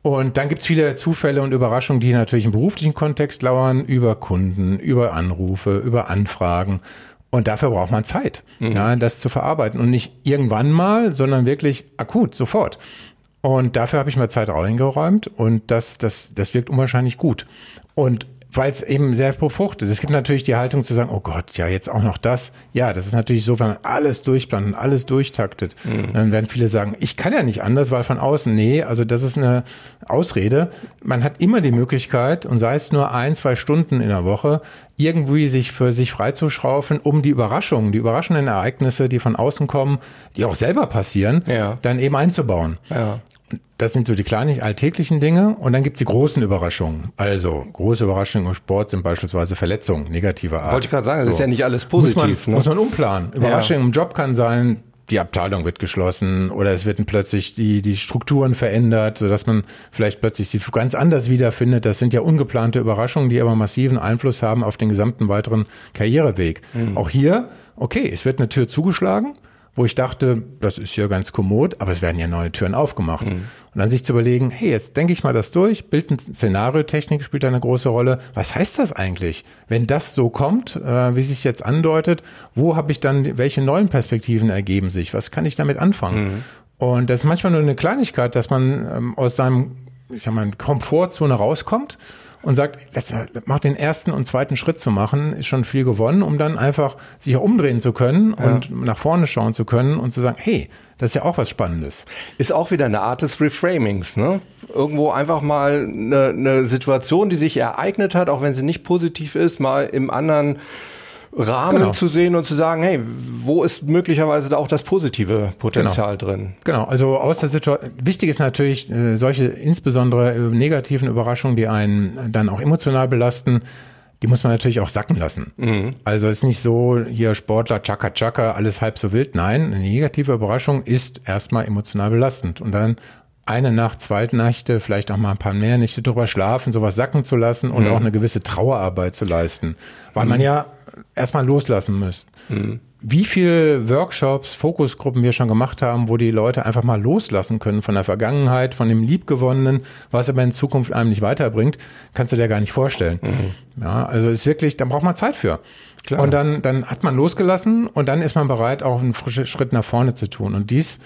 Und dann gibt's viele Zufälle und Überraschungen, die natürlich im beruflichen Kontext lauern, über Kunden, über Anrufe, über Anfragen. Und dafür braucht man Zeit, mhm. ja, das zu verarbeiten. Und nicht irgendwann mal, sondern wirklich akut, sofort. Und dafür habe ich mal Zeit eingeräumt und das, das, das wirkt unwahrscheinlich gut. Und weil es eben sehr befruchtet. Es gibt natürlich die Haltung zu sagen, oh Gott, ja, jetzt auch noch das. Ja, das ist natürlich so, wenn man alles durchplant und alles durchtaktet, mhm. dann werden viele sagen, ich kann ja nicht anders, weil von außen, nee, also das ist eine Ausrede. Man hat immer die Möglichkeit, und sei es nur ein, zwei Stunden in der Woche, irgendwie sich für sich freizuschraufen, um die Überraschungen, die überraschenden Ereignisse, die von außen kommen, die auch selber passieren, ja. dann eben einzubauen. Ja. Das sind so die kleinen alltäglichen Dinge und dann gibt's die großen Überraschungen. Also große Überraschungen im Sport sind beispielsweise Verletzungen negativer Art. Wollte ich gerade sagen, so. das ist ja nicht alles positiv. Muss man, ne? muss man umplanen. Überraschungen ja. im Job kann sein, die Abteilung wird geschlossen oder es werden plötzlich die, die Strukturen verändert, sodass man vielleicht plötzlich sie ganz anders wiederfindet. Das sind ja ungeplante Überraschungen, die aber massiven Einfluss haben auf den gesamten weiteren Karriereweg. Mhm. Auch hier, okay, es wird eine Tür zugeschlagen wo ich dachte, das ist ja ganz kommod, aber es werden ja neue Türen aufgemacht. Mhm. Und dann sich zu überlegen, hey, jetzt denke ich mal das durch, Bildenszenariotechnik spielt eine große Rolle. Was heißt das eigentlich? Wenn das so kommt, äh, wie sich jetzt andeutet, wo habe ich dann, welche neuen Perspektiven ergeben sich? Was kann ich damit anfangen? Mhm. Und das ist manchmal nur eine Kleinigkeit, dass man ähm, aus seinem, ich sag mal, Komfortzone rauskommt und sagt, macht den ersten und zweiten Schritt zu machen, ist schon viel gewonnen, um dann einfach sich umdrehen zu können ja. und nach vorne schauen zu können und zu sagen, hey, das ist ja auch was Spannendes. Ist auch wieder eine Art des Reframings, ne? Irgendwo einfach mal eine, eine Situation, die sich ereignet hat, auch wenn sie nicht positiv ist, mal im anderen Rahmen genau. zu sehen und zu sagen, hey, wo ist möglicherweise da auch das positive Potenzial genau. drin? Genau, also aus der Situation, wichtig ist natürlich äh, solche insbesondere äh, negativen Überraschungen, die einen dann auch emotional belasten, die muss man natürlich auch sacken lassen. Mhm. Also ist nicht so, hier Sportler, tschakka tschakka, alles halb so wild. Nein, eine negative Überraschung ist erstmal emotional belastend. Und dann eine Nacht, zwei Nächte, vielleicht auch mal ein paar mehr Nächte drüber schlafen, sowas sacken zu lassen und mhm. auch eine gewisse Trauerarbeit zu leisten. Weil mhm. man ja erstmal loslassen müsst. Mhm. Wie viele Workshops, Fokusgruppen wir schon gemacht haben, wo die Leute einfach mal loslassen können von der Vergangenheit, von dem Liebgewonnenen, was aber in Zukunft einem nicht weiterbringt, kannst du dir gar nicht vorstellen. Mhm. Ja, also ist wirklich, da braucht man Zeit für. Klar. Und dann, dann hat man losgelassen und dann ist man bereit, auch einen frischen Schritt nach vorne zu tun. Und dies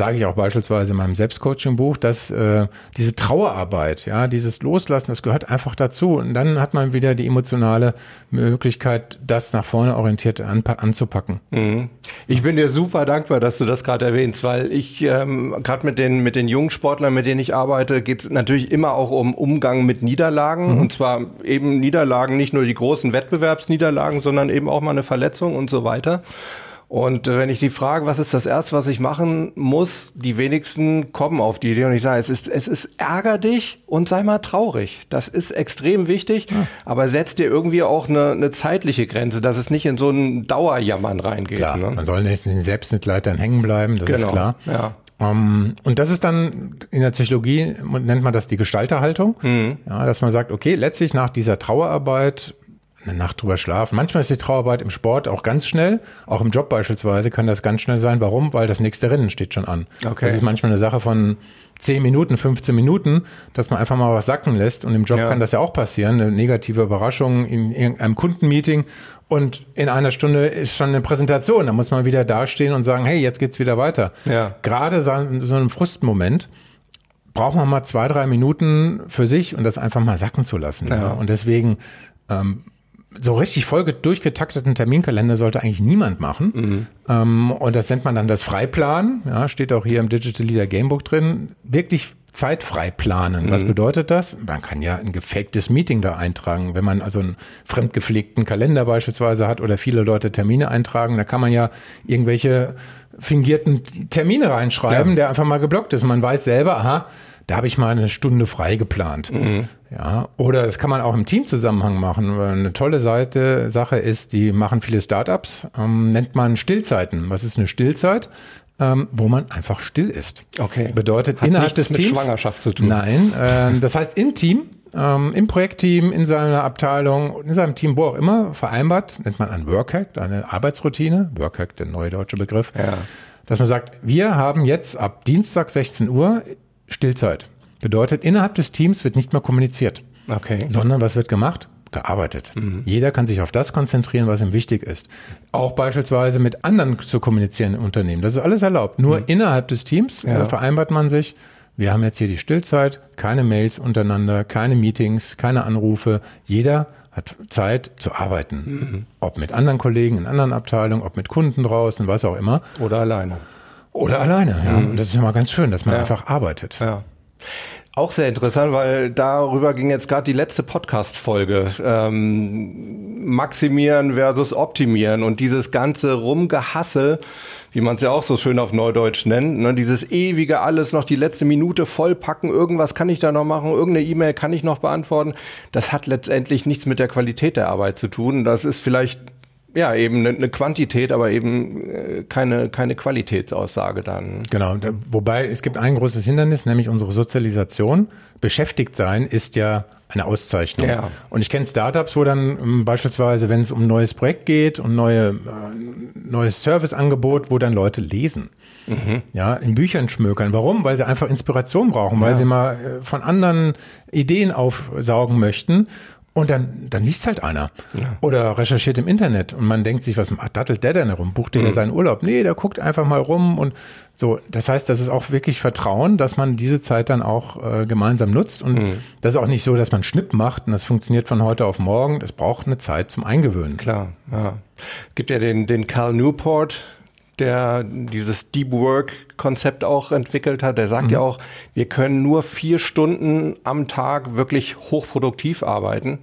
sage ich auch beispielsweise in meinem Selbstcoaching-Buch, dass äh, diese Trauerarbeit, ja, dieses Loslassen, das gehört einfach dazu. Und dann hat man wieder die emotionale Möglichkeit, das nach vorne orientiert an, anzupacken. Mhm. Ich bin dir super dankbar, dass du das gerade erwähnst, weil ich ähm, gerade mit den mit den jungen Sportlern, mit denen ich arbeite, geht es natürlich immer auch um Umgang mit Niederlagen mhm. und zwar eben Niederlagen, nicht nur die großen Wettbewerbsniederlagen, sondern eben auch mal eine Verletzung und so weiter. Und äh, wenn ich die frage, was ist das erste, was ich machen muss, die wenigsten kommen auf die Idee und ich sage, es ist, es ist ärger dich und sei mal traurig. Das ist extrem wichtig, ja. aber setz dir irgendwie auch eine, eine zeitliche Grenze, dass es nicht in so ein Dauerjammern reingeht. Klar, ne? man soll nicht in den Selbstmitleid dann hängen bleiben, das genau. ist klar. Ja. Um, ähm, und das ist dann in der Psychologie nennt man das die Gestalterhaltung, mhm. ja, dass man sagt, okay, letztlich nach dieser Trauerarbeit eine Nacht drüber schlafen. Manchmal ist die Trauerarbeit im Sport auch ganz schnell, auch im Job beispielsweise kann das ganz schnell sein. Warum? Weil das nächste Rennen steht schon an. Okay. Das ist manchmal eine Sache von 10 Minuten, 15 Minuten, dass man einfach mal was sacken lässt. Und im Job ja. kann das ja auch passieren, eine negative Überraschung in irgendeinem Kundenmeeting und in einer Stunde ist schon eine Präsentation. Da muss man wieder dastehen und sagen, hey, jetzt geht's wieder weiter. Ja. Gerade so, so einem Frustmoment braucht man mal zwei, drei Minuten für sich und das einfach mal sacken zu lassen. Ja. ja. Und deswegen ähm, so richtig voll durchgetakteten Terminkalender sollte eigentlich niemand machen. Mhm. Ähm, und das nennt man dann das Freiplan. Ja, steht auch hier im Digital Leader Gamebook drin. Wirklich zeitfrei planen. Mhm. Was bedeutet das? Man kann ja ein gefaktes Meeting da eintragen. Wenn man also einen fremdgepflegten Kalender beispielsweise hat oder viele Leute Termine eintragen, da kann man ja irgendwelche fingierten Termine reinschreiben, ja. der einfach mal geblockt ist. Man weiß selber, aha, da habe ich mal eine Stunde frei geplant. Mhm. Ja, oder das kann man auch im Teamzusammenhang machen. Eine tolle Seite, Sache ist, die machen viele Startups, ähm, nennt man Stillzeiten. Was ist eine Stillzeit? Ähm, wo man einfach still ist. Okay. Bedeutet Hat innerhalb des mit Teams. Schwangerschaft zu tun. Nein, äh, das heißt im Team, ähm, im Projektteam, in seiner Abteilung, in seinem Team, wo auch immer, vereinbart, nennt man ein Workhack, eine Arbeitsroutine. Workhack, der neue deutsche Begriff. Ja. Dass man sagt, wir haben jetzt ab Dienstag 16 Uhr Stillzeit. Bedeutet, innerhalb des Teams wird nicht mehr kommuniziert. Okay. Sondern was wird gemacht? Gearbeitet. Mhm. Jeder kann sich auf das konzentrieren, was ihm wichtig ist. Auch beispielsweise mit anderen zu kommunizieren im Unternehmen. Das ist alles erlaubt. Nur mhm. innerhalb des Teams ja. äh, vereinbart man sich, wir haben jetzt hier die Stillzeit, keine Mails untereinander, keine Meetings, keine Anrufe. Jeder hat Zeit zu arbeiten. Mhm. Ob mit anderen Kollegen in anderen Abteilungen, ob mit Kunden draußen, was auch immer. Oder alleine. Oder alleine, ja. Mhm. Und das ist ja mal ganz schön, dass man ja. einfach arbeitet. Ja. Auch sehr interessant, weil darüber ging jetzt gerade die letzte Podcast-Folge. Ähm, maximieren versus optimieren und dieses ganze Rumgehassel, wie man es ja auch so schön auf Neudeutsch nennt, ne, dieses ewige alles noch die letzte Minute vollpacken, irgendwas kann ich da noch machen, irgendeine E-Mail kann ich noch beantworten, das hat letztendlich nichts mit der Qualität der Arbeit zu tun. Das ist vielleicht ja, eben eine, Quantität, aber eben äh, keine, keine Qualitätsaussage dann. Genau, wobei es gibt ein großes Hindernis, nämlich unsere Sozialisation. Beschäftigt sein ist ja eine Auszeichnung. Ja. Und ich kenne Startups, wo dann ähm, beispielsweise, wenn es um ein neues Projekt geht und neue, äh, neues Serviceangebot, wo dann Leute lesen. Mhm. Ja, in Büchern schmökern. Warum? Weil sie einfach Inspiration brauchen, weil ja. sie mal äh, von anderen Ideen aufsaugen möchten. Und dann, dann liest halt einer. Ja. Oder recherchiert im Internet und man denkt sich, was dattelt der denn herum? Bucht der mhm. seinen Urlaub? Nee, der guckt einfach mal rum und so. Das heißt, das ist auch wirklich Vertrauen, dass man diese Zeit dann auch äh, gemeinsam nutzt. Und mhm. das ist auch nicht so, dass man Schnipp macht und das funktioniert von heute auf morgen. Das braucht eine Zeit zum Eingewöhnen. Klar, ja. Gibt ja den, den Carl Newport, der dieses Deep Work Konzept auch entwickelt hat, der sagt mhm. ja auch, wir können nur vier Stunden am Tag wirklich hochproduktiv arbeiten,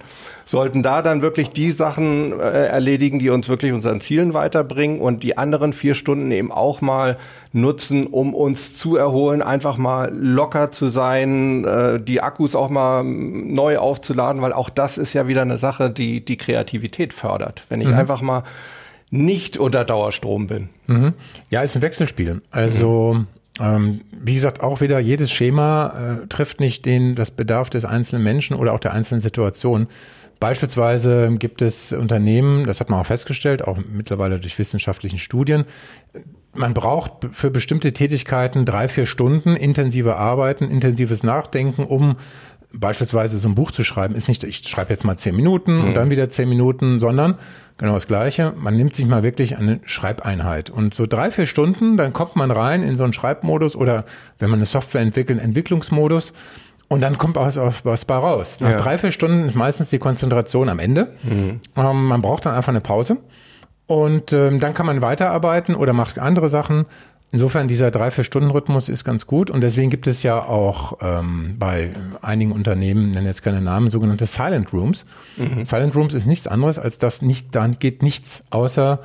sollten da dann wirklich die Sachen äh, erledigen, die uns wirklich unseren Zielen weiterbringen und die anderen vier Stunden eben auch mal nutzen, um uns zu erholen, einfach mal locker zu sein, äh, die Akkus auch mal neu aufzuladen, weil auch das ist ja wieder eine Sache, die die Kreativität fördert. Wenn ich mhm. einfach mal nicht unter Dauerstrom bin. Mhm. Ja, ist ein Wechselspiel. Also mhm. ähm, wie gesagt, auch wieder jedes Schema äh, trifft nicht den das Bedarf des einzelnen Menschen oder auch der einzelnen Situation. Beispielsweise gibt es Unternehmen, das hat man auch festgestellt, auch mittlerweile durch wissenschaftlichen Studien, man braucht für bestimmte Tätigkeiten drei, vier Stunden intensive Arbeiten, intensives Nachdenken, um beispielsweise so ein Buch zu schreiben, ist nicht, ich schreibe jetzt mal zehn Minuten mhm. und dann wieder zehn Minuten, sondern genau das Gleiche. Man nimmt sich mal wirklich eine Schreibeinheit und so drei, vier Stunden, dann kommt man rein in so einen Schreibmodus oder wenn man eine Software entwickelt, Entwicklungsmodus. Und dann kommt auch was bei raus. Nach ja. drei, vier Stunden ist meistens die Konzentration am Ende. Mhm. Ähm, man braucht dann einfach eine Pause. Und ähm, dann kann man weiterarbeiten oder macht andere Sachen. Insofern dieser drei vier Stunden Rhythmus ist ganz gut und deswegen gibt es ja auch ähm, bei einigen Unternehmen, nennen jetzt keine Namen, sogenannte Silent Rooms. Mhm. Silent Rooms ist nichts anderes als das nicht, dann geht nichts außer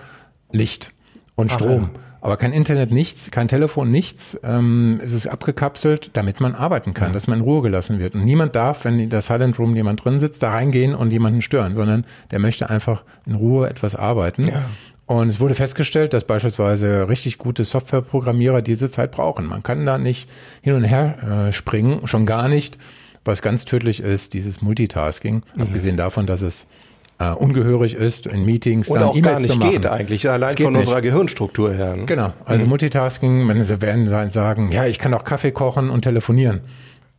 Licht. und Strom. Aber kein Internet, nichts, kein Telefon, nichts. Ähm, es ist abgekapselt, damit man arbeiten kann, dass man in Ruhe gelassen wird. Und niemand darf, wenn in der Silent Room jemand drin sitzt, da reingehen und jemanden stören, sondern der möchte einfach in Ruhe etwas arbeiten. Ja. Und es wurde festgestellt, dass beispielsweise richtig gute Softwareprogrammierer diese Zeit brauchen. Man kann da nicht hin und her äh, springen, schon gar nicht, was ganz tödlich ist, dieses Multitasking. Mhm. Abgesehen davon, dass es äh, ungehörig ist, in Meetings Oder dann auch gar E-Mails zu nicht geht eigentlich, allein geht von nicht. unserer Gehirnstruktur her. ne? Genau, also Multitasking, wenn sie werden sagen, ja, ich kann auch Kaffee kochen und telefonieren.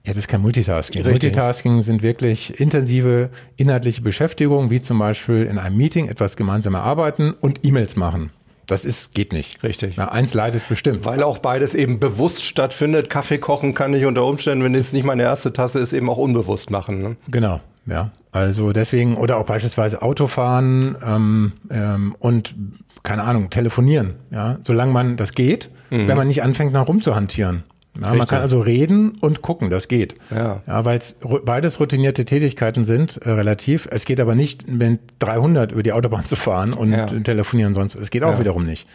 Ja, das ist kein Multitasking. Richtig. Multitasking sind wirklich intensive inhaltliche Beschäftigungen, wie zum Beispiel in einem Meeting etwas gemeinsam erarbeiten und E-Mails machen. Das ist, geht nicht. Richtig. Na, eins leidet bestimmt. Weil auch beides eben bewusst stattfindet. Kaffee kochen kann ich unter Umständen, wenn es nicht meine erste Tasse ist, eben auch unbewusst machen. Ne? Genau, ja. Also deswegen, oder auch beispielsweise Autofahren ähm, ähm, und, keine Ahnung, telefonieren, ja, solange man das geht, wenn man nicht anfängt, nach rumzuhantieren. Ja, man kann also reden und gucken, das geht. Ja. ja weil es beides routinierte Tätigkeiten sind, äh, relativ. Es geht aber nicht, mit 300 über die Autobahn zu fahren und Ja. telefonieren sonst. Es geht auch wiederum nicht.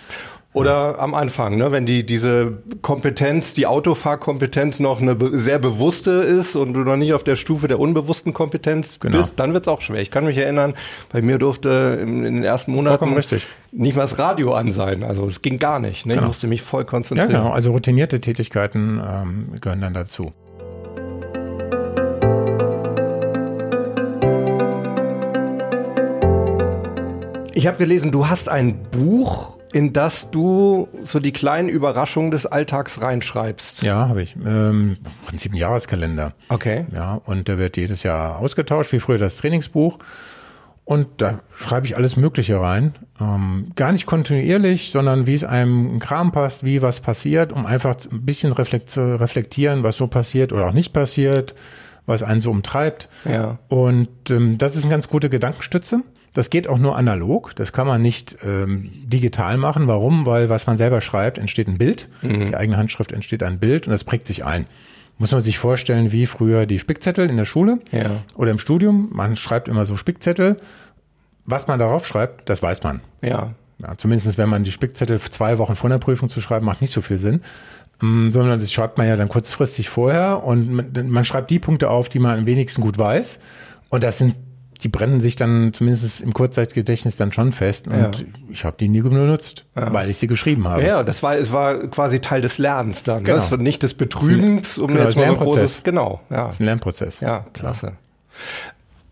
Oder am Anfang, ne, wenn die diese Kompetenz, die Autofahrkompetenz noch eine be sehr bewusste ist und du noch nicht auf der Stufe der unbewussten Kompetenz Genau. bist, dann wird's auch schwer. Ich kann mich erinnern, bei mir durfte in, den ersten Monaten nicht mal das Radio an sein. Also es ging gar nicht. Ne? Ich musste mich voll Ja, konzentrieren. genau. Also routinierte Tätigkeiten ähm, gehören dann dazu. Ich habe gelesen, du hast ein Buch, in das du so die kleinen Überraschungen des Alltags reinschreibst. Ja, habe ich. Ähm, im Prinzip ein Jahreskalender. Okay. Ja, und der wird jedes Jahr ausgetauscht, wie früher das Trainingsbuch. Und da schreibe ich alles Mögliche rein. Ähm, gar nicht kontinuierlich, sondern wie es einem in Kram passt, wie was passiert, um einfach ein bisschen reflekt zu reflektieren, was so passiert oder auch nicht passiert, was einen so umtreibt. Ja. Und ähm, das ist eine ganz gute Gedankenstütze. Das geht auch nur analog. Das kann man nicht ähm, digital machen. Warum? Weil was man selber schreibt, entsteht ein Bild. Die eigene Handschrift entsteht ein Bild und das prägt sich ein. Muss man sich vorstellen, wie früher die Spickzettel in der Schule Ja. oder im Studium. Man schreibt immer so Spickzettel. Was man darauf schreibt, das weiß man. Ja. Ja, zumindest wenn man die Spickzettel zwei Wochen vor der Prüfung zu schreiben, macht nicht so viel Sinn. Ähm, sondern das schreibt man ja dann kurzfristig vorher und man, man schreibt die Punkte auf, die man am wenigsten gut weiß. Und das sind, die brennen sich dann zumindest im Kurzzeitgedächtnis dann schon fest. Und Ja. ich habe die nie benutzt, weil ich sie geschrieben habe. Ja, das war, es war quasi Teil des Lernens dann. Genau. Ne? Das war nicht des Betrügens, um genau, jetzt mal ein Lernprozess. großes. Genau, ja. Das ist ein Lernprozess. Ja, klasse.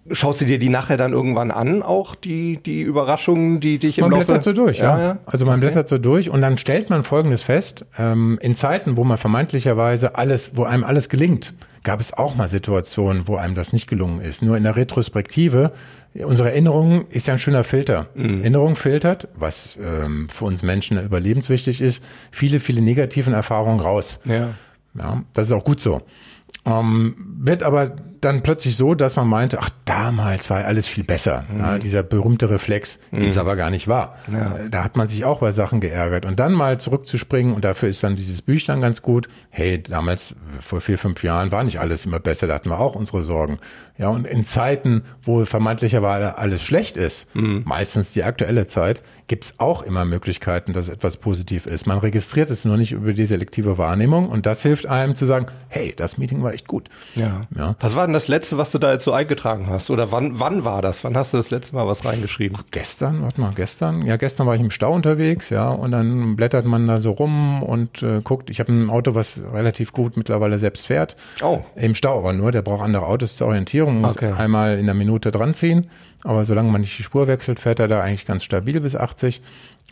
Schaust du dir die nachher dann irgendwann an, auch die, die Überraschungen, die dich im Man Laufe... blättert so durch, ja. ja. Also man blättert so durch und dann stellt man Folgendes fest. Ähm, in Zeiten, wo man vermeintlicherweise alles, wo einem alles gelingt, gab es auch mal Situationen, wo einem das nicht gelungen ist. Nur in der Retrospektive, unsere Erinnerung ist ja ein schöner Filter. Erinnerung filtert, was ähm, für uns Menschen überlebenswichtig ist, viele, viele negativen Erfahrungen raus. Ja. Ja, das ist auch gut so. Ähm, wird aber dann plötzlich so, dass man meinte, ach, damals war alles viel besser. Ja, dieser berühmte Reflex ist aber gar nicht wahr. Äh, Da hat man sich auch bei Sachen geärgert. Und dann mal zurückzuspringen, und dafür ist dann dieses Büchlein ganz gut. Hey, damals, vor vier, fünf Jahren, war nicht alles immer besser. Da hatten wir auch unsere Sorgen. Ja, und in Zeiten, wo vermeintlicherweise alles schlecht ist, meistens die aktuelle Zeit, gibt's auch immer Möglichkeiten, dass etwas positiv ist. Man registriert es nur nicht über die selektive Wahrnehmung und das hilft einem zu sagen, hey, das Meeting war echt gut. Ja. Ja. Was war denn das letzte, was du da jetzt so eingetragen hast? Oder wann, wann war das? Wann hast du das letzte Mal was reingeschrieben? Gestern, warte mal, gestern? Ja, gestern war ich im Stau unterwegs, ja, und dann blättert man da so rum und äh, guckt. Ich habe ein Auto, was relativ gut mittlerweile selbst fährt. Oh. Im Stau aber nur, der braucht andere Autos zur Orientierung, muss Okay. einmal in der Minute dran ziehen. Aber solange man nicht die Spur wechselt, fährt er da eigentlich ganz stabil bis 80.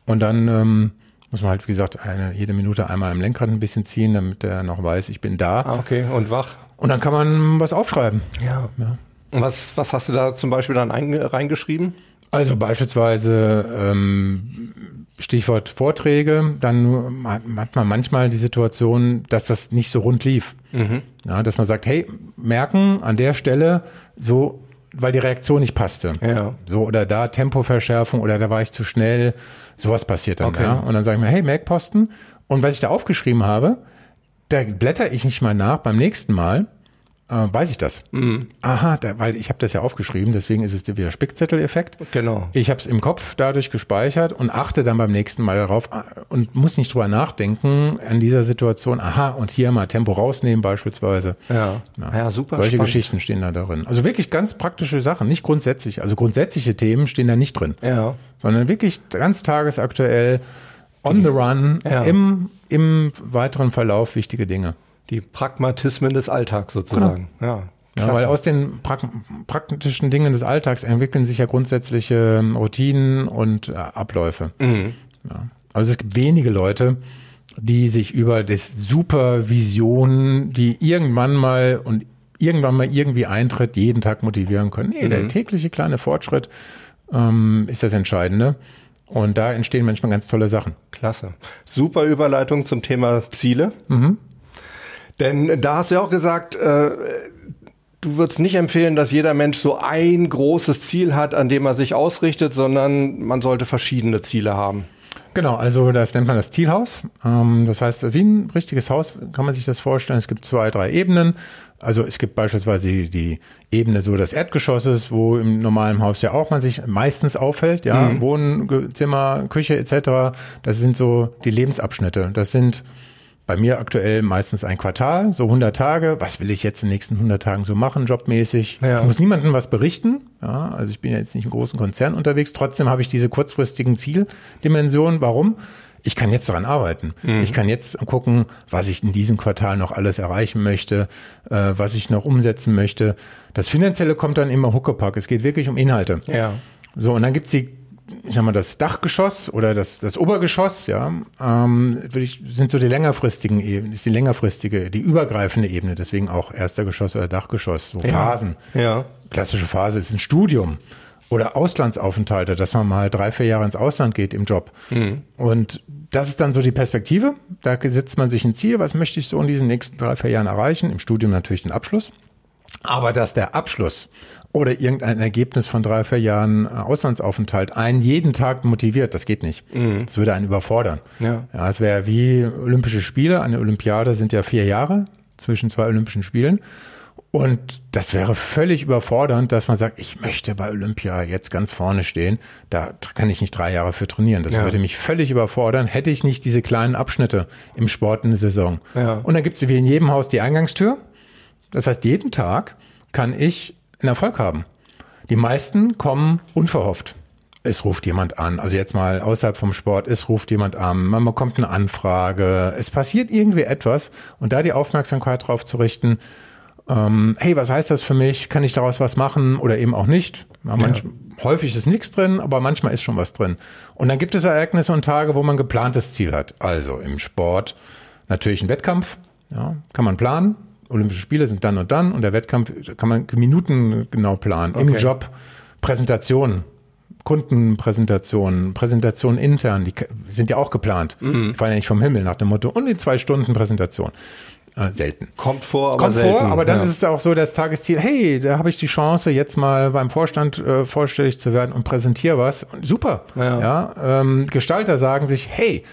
Und dann ähm, muss man halt, wie gesagt, eine, jede Minute einmal am Lenkrad ein bisschen ziehen, damit er noch weiß, ich bin da. Ah, okay. Und wach? Und dann kann man was aufschreiben. Ja. Und was, was hast du da zum Beispiel dann einge- reingeschrieben? Also beispielsweise ähm, Stichwort Vorträge, dann hat, man manchmal die Situation, dass das nicht so rund lief. Ja, dass man sagt, hey, merken an der Stelle so, weil die Reaktion nicht passte. Ja. So, oder da Tempoverschärfung oder da war ich zu schnell. Sowas passiert dann. Okay. Ja? Und dann sage ich mir, hey, Merkposten. Und was ich da aufgeschrieben habe, da blätter ich nicht mal nach beim nächsten Mal, äh, weiß ich das. Mhm. Aha, da, weil ich habe das ja aufgeschrieben, deswegen ist es der wieder Spickzettel-Effekt. Genau. Ich habe es im Kopf dadurch gespeichert und achte dann beim nächsten Mal darauf ah, und muss nicht drüber nachdenken an dieser Situation. Aha, und hier mal Tempo rausnehmen beispielsweise. Ja. Ja, super Solche spannend. Geschichten stehen da drin. Also wirklich ganz praktische Sachen, nicht grundsätzlich. Also grundsätzliche Themen stehen da nicht drin, Ja. sondern wirklich ganz tagesaktuell, on the run, Ja. im, im weiteren Verlauf wichtige Dinge. Die Pragmatismen des Alltags sozusagen. Ja. Ja, klasse. weil aus den prak praktischen Dingen des Alltags entwickeln sich ja grundsätzliche ähm, Routinen und äh, Abläufe. Mhm. Ja. Also es gibt wenige Leute, die sich über das Supervision, die irgendwann mal und irgendwann mal irgendwie eintritt, jeden Tag motivieren können. Nee, Mhm. der tägliche kleine Fortschritt ähm, ist das Entscheidende. Und da entstehen manchmal ganz tolle Sachen. Klasse. Super Überleitung zum Thema Ziele. Denn da hast du ja auch gesagt, äh, du würdest nicht empfehlen, dass jeder Mensch so ein großes Ziel hat, an dem er sich ausrichtet, sondern man sollte verschiedene Ziele haben. Genau, also das nennt man das Zielhaus. Ähm, das heißt, wie ein richtiges Haus kann man sich das vorstellen. Es gibt zwei, drei Ebenen. Also es gibt beispielsweise die, die Ebene so des Erdgeschosses, wo im normalen Haus ja auch man sich meistens aufhält, ja, Wohnzimmer, Küche etc. Das sind so die Lebensabschnitte. Das sind bei mir aktuell meistens ein Quartal, so 100 Tage. Was will ich jetzt in den nächsten 100 Tagen so machen, jobmäßig? Ja. Ich muss niemandem was berichten. Ja, also ich bin ja jetzt nicht im großen Konzern unterwegs. Trotzdem habe ich diese kurzfristigen Zieldimensionen. Warum? Ich kann jetzt daran arbeiten. Ich kann jetzt gucken, was ich in diesem Quartal noch alles erreichen möchte, äh, was ich noch umsetzen möchte. Das Finanzielle kommt dann immer Huckepack. Es geht wirklich um Inhalte. Ja. So, und dann gibt's die, ich sag mal, das Dachgeschoss oder das, das Obergeschoss, ja, ähm, ich, sind so die längerfristigen Ebenen, ist die längerfristige, die übergreifende Ebene, deswegen auch erster Geschoss oder Dachgeschoss, so Phasen. Ja. Klassische Phase ist ein Studium oder Auslandsaufenthalte, dass man mal drei, vier Jahre ins Ausland geht im Job. Und das ist dann so die Perspektive. Da setzt man sich ein Ziel, was möchte ich so in diesen nächsten drei, vier Jahren erreichen? Im Studium natürlich den Abschluss. Aber dass der Abschluss oder irgendein Ergebnis von drei, vier Jahren äh, Auslandsaufenthalt einen jeden Tag motiviert, das geht nicht. Das würde einen überfordern. Ja. Ja, es wäre wie Olympische Spiele. Eine Olympiade sind ja vier Jahre zwischen zwei Olympischen Spielen. Und das wäre völlig überfordernd, dass man sagt, ich möchte bei Olympia jetzt ganz vorne stehen. Da kann ich nicht drei Jahre für trainieren. Das Ja. würde mich völlig überfordern, hätte ich nicht diese kleinen Abschnitte im Sport in der Saison. Ja. Und dann gibt es wie in jedem Haus die Eingangstür. Das heißt, jeden Tag kann ich einen Erfolg haben. Die meisten kommen unverhofft. Es ruft jemand an, also jetzt mal außerhalb vom Sport, es ruft jemand an, man bekommt eine Anfrage, es passiert irgendwie etwas und da die Aufmerksamkeit drauf zu richten, ähm, hey, was heißt das für mich? Kann ich daraus was machen oder eben auch nicht? Ja, manch, Häufig ist nichts drin, aber manchmal ist schon was drin. Und dann gibt es Ereignisse und Tage, wo man geplantes Ziel hat. Also im Sport natürlich ein Wettkampf, ja, kann man planen. Olympische Spiele sind dann und dann und der Wettkampf kann man Minuten genau planen. Im Okay. Job Präsentationen, Kundenpräsentationen, Präsentationen intern, die sind ja auch geplant. Mhm. Die fallen ja nicht vom Himmel nach dem Motto und in zwei Stunden Präsentation. Äh, selten. Kommt vor, aber Kommt selten. vor, aber dann ja. ist es auch so das Tagesziel, hey, da habe ich die Chance, jetzt mal beim Vorstand äh, vorstellig zu werden und präsentiere was. Und super. Ja. Ja. ähm, Gestalter sagen sich, hey,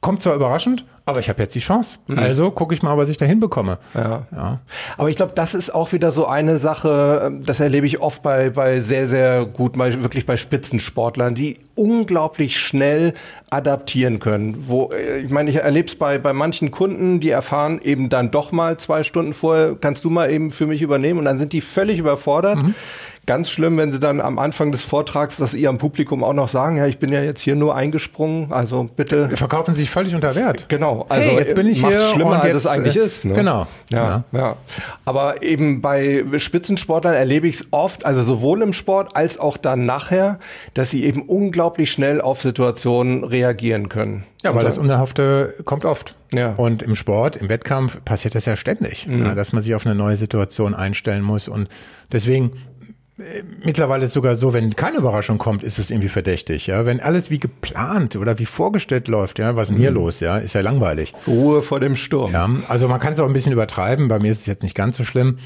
kommt zwar überraschend, aber ich habe jetzt die Chance. Also gucke ich mal, was ich da hinbekomme. Mhm. Ja. Ja. Aber ich glaube, das ist auch wieder so eine Sache, ähm, das erlebe ich oft bei, bei sehr, sehr gut, mal wirklich bei Spitzensportlern, die unglaublich schnell adaptieren können. Wo, äh, ich meine, ich erlebe es bei, bei manchen Kunden, die erfahren eben dann doch mal zwei Stunden vorher, kannst du mal eben für mich übernehmen und dann sind die völlig überfordert. Ganz schlimm, wenn sie dann am Anfang des Vortrags das ihrem Publikum auch noch sagen, ja, ich bin ja jetzt hier nur eingesprungen, also bitte. Verkaufen sich völlig unter Wert. Genau, also hey, jetzt bin ich macht's hier schlimmer, als jetzt, es eigentlich äh, ist. Ne? Genau. Ja, ja. Aber eben bei Spitzensportlern erlebe ich es oft, also sowohl im Sport als auch dann nachher, dass sie eben unglaublich schnell auf Situationen reagieren können. Ja, weil das Unerhoffte kommt oft. Ja. Und im Sport, im Wettkampf passiert das ja ständig, ja, dass man sich auf eine neue Situation einstellen muss. Und deswegen, mittlerweile ist es sogar so, wenn keine Überraschung kommt, ist es irgendwie verdächtig. Ja, wenn alles wie geplant oder wie vorgestellt läuft, ja, was ist denn hier los? Ja, ist ja langweilig. Ruhe vor dem Sturm. Ja, also man kann es auch ein bisschen übertreiben. Bei mir ist es jetzt nicht ganz so schlimm.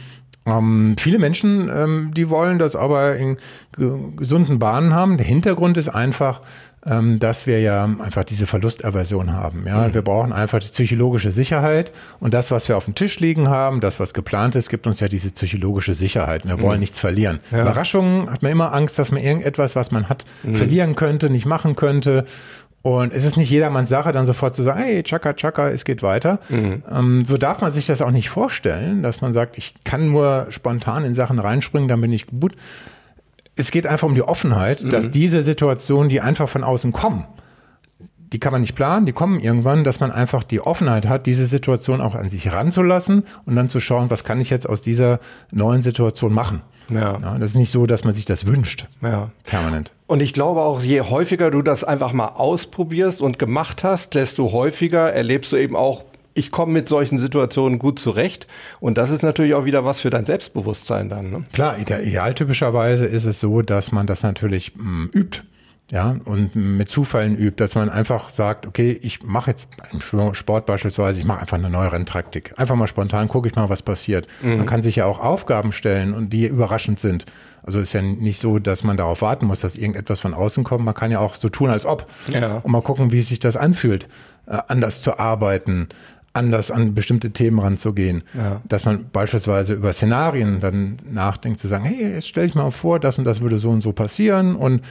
Ähm, viele Menschen, ähm, die wollen das aber in ge- gesunden Bahnen haben. Der Hintergrund ist einfach, ähm, dass wir ja einfach diese Verlustaversion haben. Ja, mhm. wir brauchen einfach die psychologische Sicherheit und das, was wir auf dem Tisch liegen haben, das, was geplant ist, gibt uns ja diese psychologische Sicherheit. Wir wollen mhm. nichts verlieren. Ja. Überraschungen hat man immer Angst, dass man irgendetwas, was man hat, mhm. verlieren könnte, nicht machen könnte. Und es ist nicht jedermanns Sache, dann sofort zu sagen, hey, tschakka, tschakka, es geht weiter. Mhm. Ähm, so darf man sich das auch nicht vorstellen, dass man sagt, ich kann nur spontan in Sachen reinspringen, dann bin ich gut es geht einfach um die Offenheit, mhm. dass diese Situationen, die einfach von außen kommen, die kann man nicht planen, die kommen irgendwann, dass man einfach die Offenheit hat, diese Situation auch an sich ranzulassen und dann zu schauen, was kann ich jetzt aus dieser neuen Situation machen. Ja. ja. Das ist nicht so, dass man sich das wünscht. Ja. Permanent. Und ich glaube auch, je häufiger du das einfach mal ausprobierst und gemacht hast, desto häufiger erlebst du eben auch ich komme mit solchen Situationen gut zurecht. Und das ist natürlich auch wieder was für dein Selbstbewusstsein dann. Ne? Klar, idealtypischerweise ist es so, dass man das natürlich mh, mm, übt. Ja, und mit Zufällen übt, dass man einfach sagt, okay, ich mache jetzt im Sport beispielsweise, ich mache einfach eine neue Renntaktik. Einfach mal spontan gucke ich mal, was passiert. Mhm. Man kann sich ja auch Aufgaben stellen und die überraschend sind. Also ist ja nicht so, dass man darauf warten muss, dass irgendetwas von außen kommt. Man kann ja auch so tun, als ob. Ja. Und mal gucken, wie sich das anfühlt, äh, anders zu arbeiten, anders an bestimmte Themen ranzugehen. Ja. Dass man beispielsweise über Szenarien dann nachdenkt, zu sagen, hey, jetzt stell ich mal vor, das und das würde so und so passieren und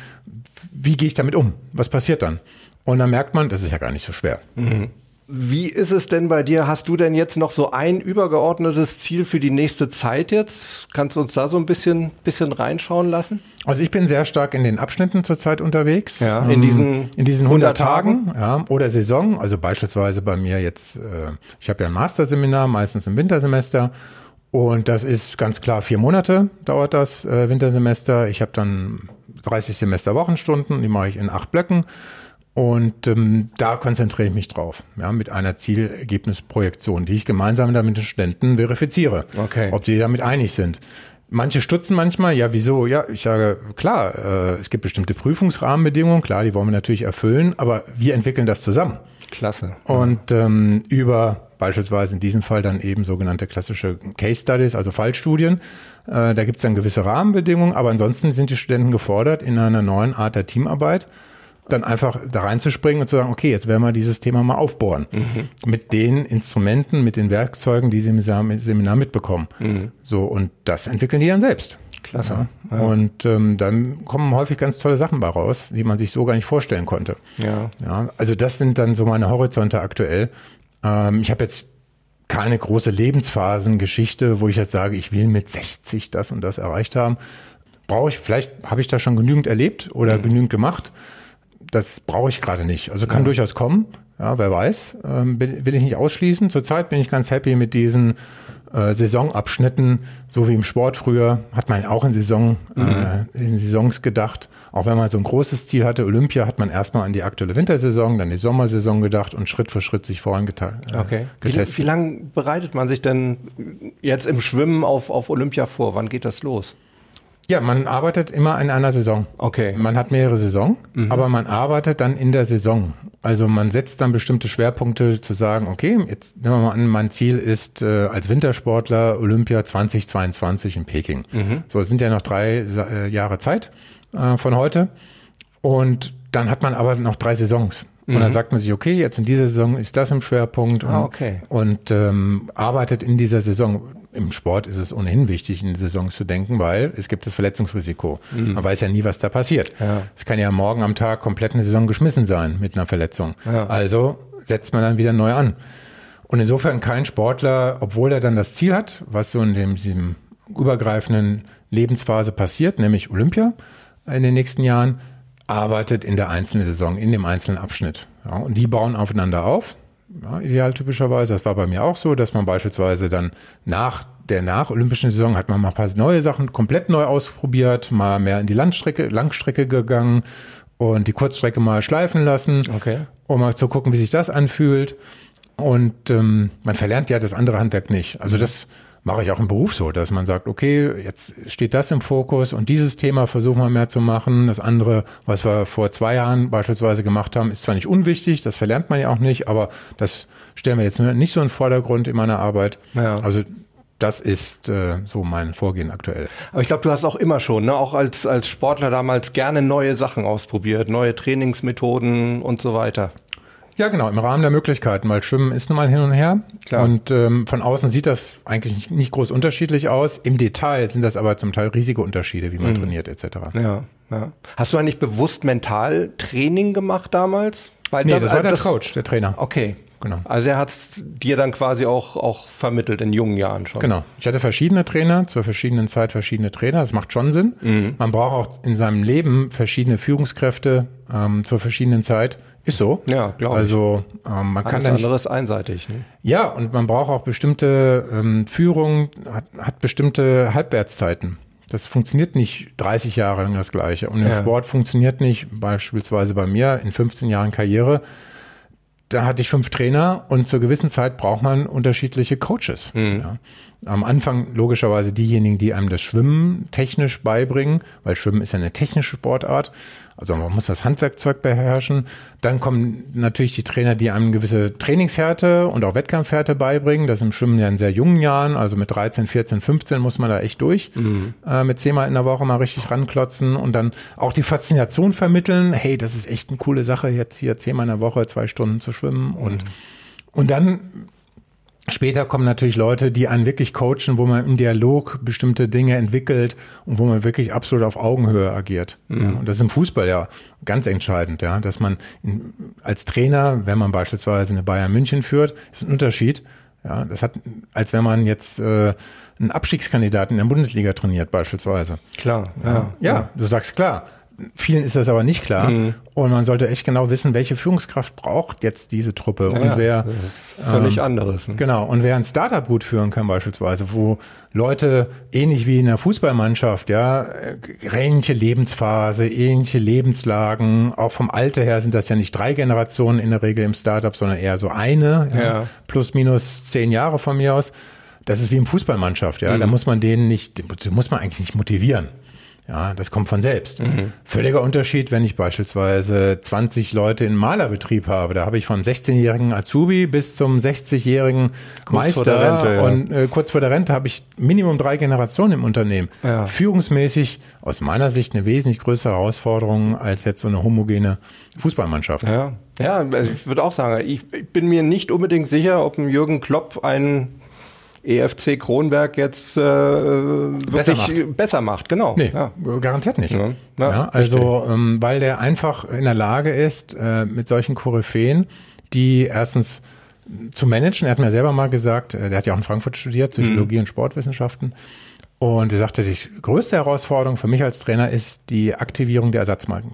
wie gehe ich damit um? Was passiert dann? Und dann merkt man, das ist ja gar nicht so schwer. Mhm. Wie ist es denn bei dir? Hast du denn jetzt noch so ein übergeordnetes Ziel für die nächste Zeit jetzt? Kannst du uns da so ein bisschen, bisschen reinschauen lassen? Also ich bin sehr stark in den Abschnitten zurzeit unterwegs. Ja, in diesen, in diesen 100, 100 Tagen, Tagen ja, oder Saison. Also beispielsweise bei mir jetzt, äh, ich habe ja ein Masterseminar, meistens im Wintersemester. Und das ist ganz klar vier Monate dauert das äh, Wintersemester. Ich habe dann 30 Semester Wochenstunden, die mache ich in acht Blöcken. Und ähm, da konzentriere ich mich drauf, ja, mit einer Zielergebnisprojektion, die ich gemeinsam mit den Studenten verifiziere, okay. ob die damit einig sind. Manche stutzen manchmal, ja, wieso? Ja, ich sage, klar, äh, es gibt bestimmte Prüfungsrahmenbedingungen, klar, die wollen wir natürlich erfüllen, aber wir entwickeln das zusammen. Klasse. Und ähm, über beispielsweise in diesem Fall dann eben sogenannte klassische Case Studies, also Fallstudien. Äh, da gibt es dann gewisse Rahmenbedingungen, aber ansonsten sind die Studenten gefordert in einer neuen Art der Teamarbeit dann einfach da reinzuspringen und zu sagen, okay, jetzt werden wir dieses Thema mal aufbohren. Mhm. Mit den Instrumenten, mit den Werkzeugen, die sie im Seminar mitbekommen. Mhm. So, und das entwickeln die dann selbst. Klasse. Ja. Ja. Und ähm, dann kommen häufig ganz tolle Sachen bei raus, die man sich so gar nicht vorstellen konnte. Ja. ja also das sind dann so meine Horizonte aktuell. Ähm, ich habe jetzt keine große Lebensphasengeschichte, wo ich jetzt sage, ich will mit 60 das und das erreicht haben. Brauche ich, vielleicht habe ich da schon genügend erlebt oder mhm. genügend gemacht das brauche ich gerade nicht. Also kann ja. durchaus kommen, ja, wer weiß. Ähm, will ich nicht ausschließen. Zurzeit bin ich ganz happy mit diesen äh, Saisonabschnitten, so wie im Sport früher, hat man auch in, Saison, mhm. äh, in Saisons gedacht. Auch wenn man so ein großes Ziel hatte, Olympia, hat man erstmal an die aktuelle Wintersaison, dann die Sommersaison gedacht und Schritt für Schritt sich voran äh, okay. getestet. Wie, wie lange bereitet man sich denn jetzt im Schwimmen auf, auf Olympia vor? Wann geht das los? Ja, man arbeitet immer in einer Saison. Okay. Man hat mehrere Saison, mhm. aber man arbeitet dann in der Saison. Also man setzt dann bestimmte Schwerpunkte zu sagen, okay, jetzt nehmen wir mal an, mein Ziel ist äh, als Wintersportler Olympia 2022 in Peking. Mhm. So, es sind ja noch drei äh, Jahre Zeit äh, von heute. Und dann hat man aber noch drei Saisons. Und dann mhm. sagt man sich, okay, jetzt in dieser Saison ist das im Schwerpunkt ah, okay. und ähm, arbeitet in dieser Saison im Sport ist es ohnehin wichtig, in Saisons zu denken, weil es gibt das Verletzungsrisiko. Mhm. Man weiß ja nie, was da passiert. Ja. Es kann ja morgen am Tag komplett eine Saison geschmissen sein mit einer Verletzung. Ja. Also setzt man dann wieder neu an. Und insofern kein Sportler, obwohl er dann das Ziel hat, was so in dem, diesem übergreifenden Lebensphase passiert, nämlich Olympia in den nächsten Jahren, arbeitet in der einzelnen Saison, in dem einzelnen Abschnitt. Ja, und die bauen aufeinander auf ja, ideal typischerweise. Das war bei mir auch so, dass man beispielsweise dann nach der nach Olympischen Saison hat man mal ein paar neue Sachen komplett neu ausprobiert, mal mehr in die Landstrecke, Langstrecke gegangen und die Kurzstrecke mal schleifen lassen, okay. um mal zu gucken, wie sich das anfühlt. Und ähm, man verlernt ja das andere Handwerk nicht. Also das mache ich auch im Beruf so, dass man sagt, okay, jetzt steht das im Fokus und dieses Thema versuchen wir mehr zu machen. Das andere, was wir vor zwei Jahren beispielsweise gemacht haben, ist zwar nicht unwichtig, das verlernt man ja auch nicht, aber das stellen wir jetzt nicht so in den Vordergrund in meiner Arbeit. Ja. Also das ist äh, so mein Vorgehen aktuell. Aber ich glaube, du hast auch immer schon, ne, auch als, als Sportler damals gerne neue Sachen ausprobiert, neue Trainingsmethoden und so weiter. Ja, genau, im Rahmen der Möglichkeiten, weil Schwimmen ist nun mal hin und her. Klar. Und ähm, von außen sieht das eigentlich nicht, nicht groß unterschiedlich aus. Im Detail sind das aber zum Teil riesige Unterschiede, wie man trainiert etc. Ja, ja. Hast du eigentlich bewusst Mentaltraining gemacht damals? Weil Nee, das war äh, der Coach, der Trainer. Okay. Genau. Also er hat es dir dann quasi auch, auch vermittelt in jungen Jahren schon. Genau. Ich hatte verschiedene Trainer, zur verschiedenen Zeit verschiedene Trainer. Das macht schon Sinn. Mhm. Man braucht auch in seinem Leben verschiedene Führungskräfte ähm, zur verschiedenen Zeit. Ist so. Ja, glaub ich. Also ähm, man kann Alles da nicht andere ist einseitig. Ne? Ja, und man braucht auch bestimmte ähm, Führung, hat, hat bestimmte Halbwertszeiten. Das funktioniert nicht 30 Jahre lang das Gleiche. Und im Ja. Sport funktioniert nicht, beispielsweise bei mir in 15 Jahren Karriere, da hatte ich fünf Trainer und zur gewissen Zeit braucht man unterschiedliche Coaches. Ja. Am Anfang logischerweise diejenigen, die einem das Schwimmen technisch beibringen, weil Schwimmen ist ja eine technische Sportart. Also man muss das Handwerkzeug beherrschen. Dann kommen natürlich die Trainer, die einem gewisse Trainingshärte und auch Wettkampfhärte beibringen. Das ist im Schwimmen ja in sehr jungen Jahren, also mit 13, 14, 15 muss man da echt durch. Äh, mit zehnmal in der Woche mal richtig ranklotzen und dann auch die Faszination vermitteln. Hey, das ist echt eine coole Sache, jetzt hier zehnmal in der Woche zwei Stunden zu schwimmen und und dann Später kommen natürlich Leute, die einen wirklich coachen, wo man im Dialog bestimmte Dinge entwickelt und wo man wirklich absolut auf Augenhöhe agiert. Ja, und das ist im Fußball ja ganz entscheidend, ja, dass man in, als Trainer, wenn man beispielsweise eine Bayern München führt, ist ein Unterschied. Ja, das hat, als wenn man jetzt äh, einen Abstiegskandidaten in der Bundesliga trainiert, beispielsweise. Klar. Ja, ja, du sagst klar. Vielen ist das aber nicht klar. Mhm. Und man sollte echt genau wissen, welche Führungskraft braucht jetzt diese Truppe und Ja, wer das ist völlig anderes. Ne? Genau, und wer ein Startup gut führen kann beispielsweise, wo Leute ähnlich wie in der Fußballmannschaft, ja, äh, ähnliche Lebensphase, ähnliche Lebenslagen, auch vom Alter her sind das ja nicht drei Generationen in der Regel im Startup, sondern eher so eine, ja, Ja. plus minus zehn Jahre von mir aus. Das ist wie im Fußballmannschaft, ja, da muss man denen nicht, muss man eigentlich nicht motivieren. Ja, das kommt von selbst. Völliger Unterschied, wenn ich beispielsweise 20 Leute in Malerbetrieb habe. Da habe ich vom 16-jährigen Azubi bis zum 60-jährigen Kurz vor Meister der Rente, ja. und äh, kurz vor der Rente habe ich Minimum drei Generationen im Unternehmen. Ja. Führungsmäßig aus meiner Sicht eine wesentlich größere Herausforderung als jetzt so eine homogene Fußballmannschaft. Ja, ja also ich würde auch sagen, ich, ich bin mir nicht unbedingt sicher, ob ein Jürgen Klopp ein EFC Kronberg jetzt äh, wirklich besser macht. macht. Genau. Nee, Ja. garantiert nicht. Ja, Ja, also, ähm, weil der einfach in der Lage ist, äh, mit solchen Koryphäen, die erstens zu managen. Er hat mir selber mal gesagt, äh, der hat ja auch in Frankfurt studiert, Psychologie und Sportwissenschaften. Und er sagte, die größte Herausforderung für mich als Trainer ist die Aktivierung der Ersatzbank.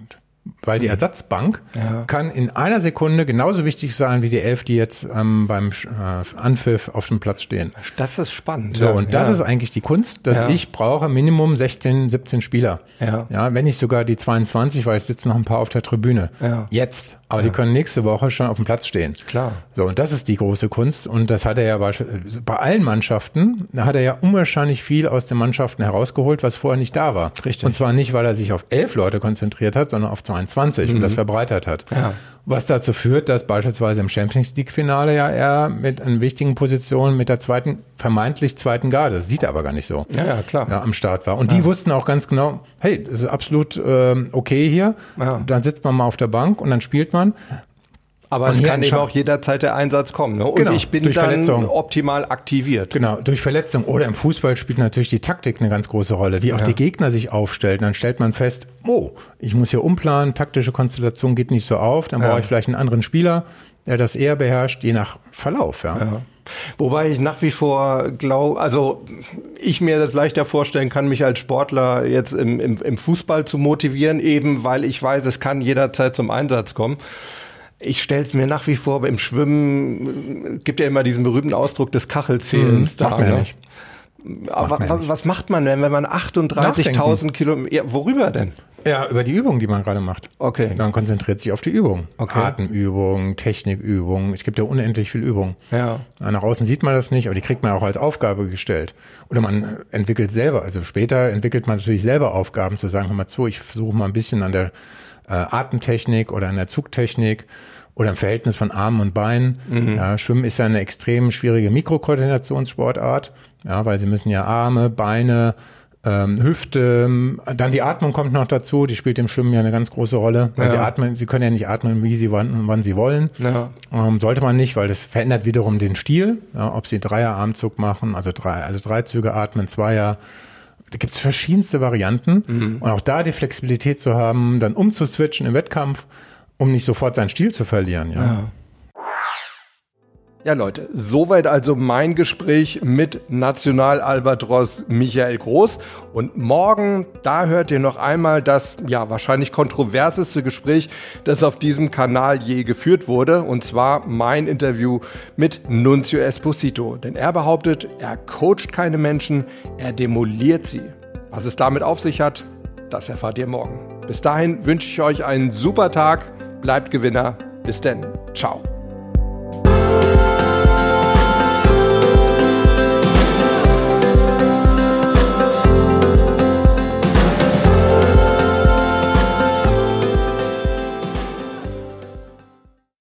Weil die Ersatzbank Ja. kann in einer Sekunde genauso wichtig sein wie die elf, die jetzt ähm, beim äh, Anpfiff auf dem Platz stehen. Das ist spannend. So, ja, und das ja. ist eigentlich die Kunst, dass Ja. ich brauche Minimum 16, 17 Spieler. Ja. Ja, wenn nicht sogar die 22, weil es sitzen noch ein paar auf der Tribüne. Ja. Jetzt. Aber die können nächste Woche schon auf dem Platz stehen. Klar. So, und das ist die große Kunst. Und das hat er ja bei allen Mannschaften, da hat er ja unwahrscheinlich viel aus den Mannschaften herausgeholt, was vorher nicht da war. Richtig. Und zwar nicht, weil er sich auf elf Leute konzentriert hat, sondern auf 22 und das verbreitert hat. Mhm. Ja. Was dazu führt, dass beispielsweise im Champions League-Finale ja er mit einer wichtigen Position mit der zweiten, vermeintlich zweiten Garde, das sieht er aber gar nicht so, Ja, ja, klar. ja, am Start war. Und die wussten auch ganz genau, hey, das ist absolut ähm, okay hier. Ja. Dann sitzt man mal auf der Bank und dann spielt man. Aber es kann eben auch jederzeit der Einsatz kommen. Ne? Und Genau, ich bin durch dann Verletzung. optimal aktiviert. Genau, durch Verletzung oder im Fußball spielt natürlich die Taktik eine ganz große Rolle, wie auch die Gegner sich aufstellen. Dann stellt man fest, oh, ich muss hier umplanen, taktische Konstellation geht nicht so auf, dann Ja. brauche ich vielleicht einen anderen Spieler, der das eher beherrscht, je nach Verlauf. Ja. Ja. Wobei ich nach wie vor glaube, also ich mir das leichter vorstellen kann, mich als Sportler jetzt im, im, im Fußball zu motivieren, eben weil ich weiß, es kann jederzeit zum Einsatz kommen. Ich stelle es mir nach wie vor beim Schwimmen, es gibt ja immer diesen berühmten Ausdruck des Kachelzählens da. Macht man ja ne? nicht. Aber ja was, was macht man denn, wenn man 38.000 Kilometer, ja, worüber denn? Ja, über die Übung, die man gerade macht. Okay. Man konzentriert sich auf die Übung. Okay. Atemübung, Technikübung. Es gibt ja unendlich viel Übung. Ja. Nach außen sieht man das nicht, aber die kriegt man auch als Aufgabe gestellt. Oder man entwickelt selber, also später entwickelt man natürlich selber Aufgaben zu sagen, hör mal zu, ich versuche mal ein bisschen an der äh, Atemtechnik oder an der Zugtechnik oder im Verhältnis von Armen und Beinen. Mhm. Ja, Schwimmen ist ja eine extrem schwierige Mikrokoordinationssportart, ja, weil sie müssen ja Arme, Beine, ähm, Hüfte, dann die Atmung kommt noch dazu, die spielt im Schwimmen ja eine ganz große Rolle, weil ja. sie atmen, sie können ja nicht atmen, wie sie wann, wann sie wollen. Ja. Ähm, sollte man nicht, weil das verändert wiederum den Stil, ja, ob sie Dreier-Armzug machen, also drei, alle drei Züge atmen, Zweier, da gibt's verschiedenste Varianten. Mhm. Und auch da die Flexibilität zu haben, dann umzuswitchen im Wettkampf, um nicht sofort seinen Stil zu verlieren. Ja. ja. Ja, Leute, soweit also mein Gespräch mit National Albatros Michael Groß. Und morgen, da hört ihr noch einmal das, ja, wahrscheinlich kontroverseste Gespräch, das auf diesem Kanal je geführt wurde. Und zwar mein Interview mit Nunzio Esposito. Denn er behauptet, er coacht keine Menschen, er demoliert sie. Was es damit auf sich hat, das erfahrt ihr morgen. Bis dahin wünsche ich euch einen super Tag, bleibt Gewinner. Bis denn. Ciao.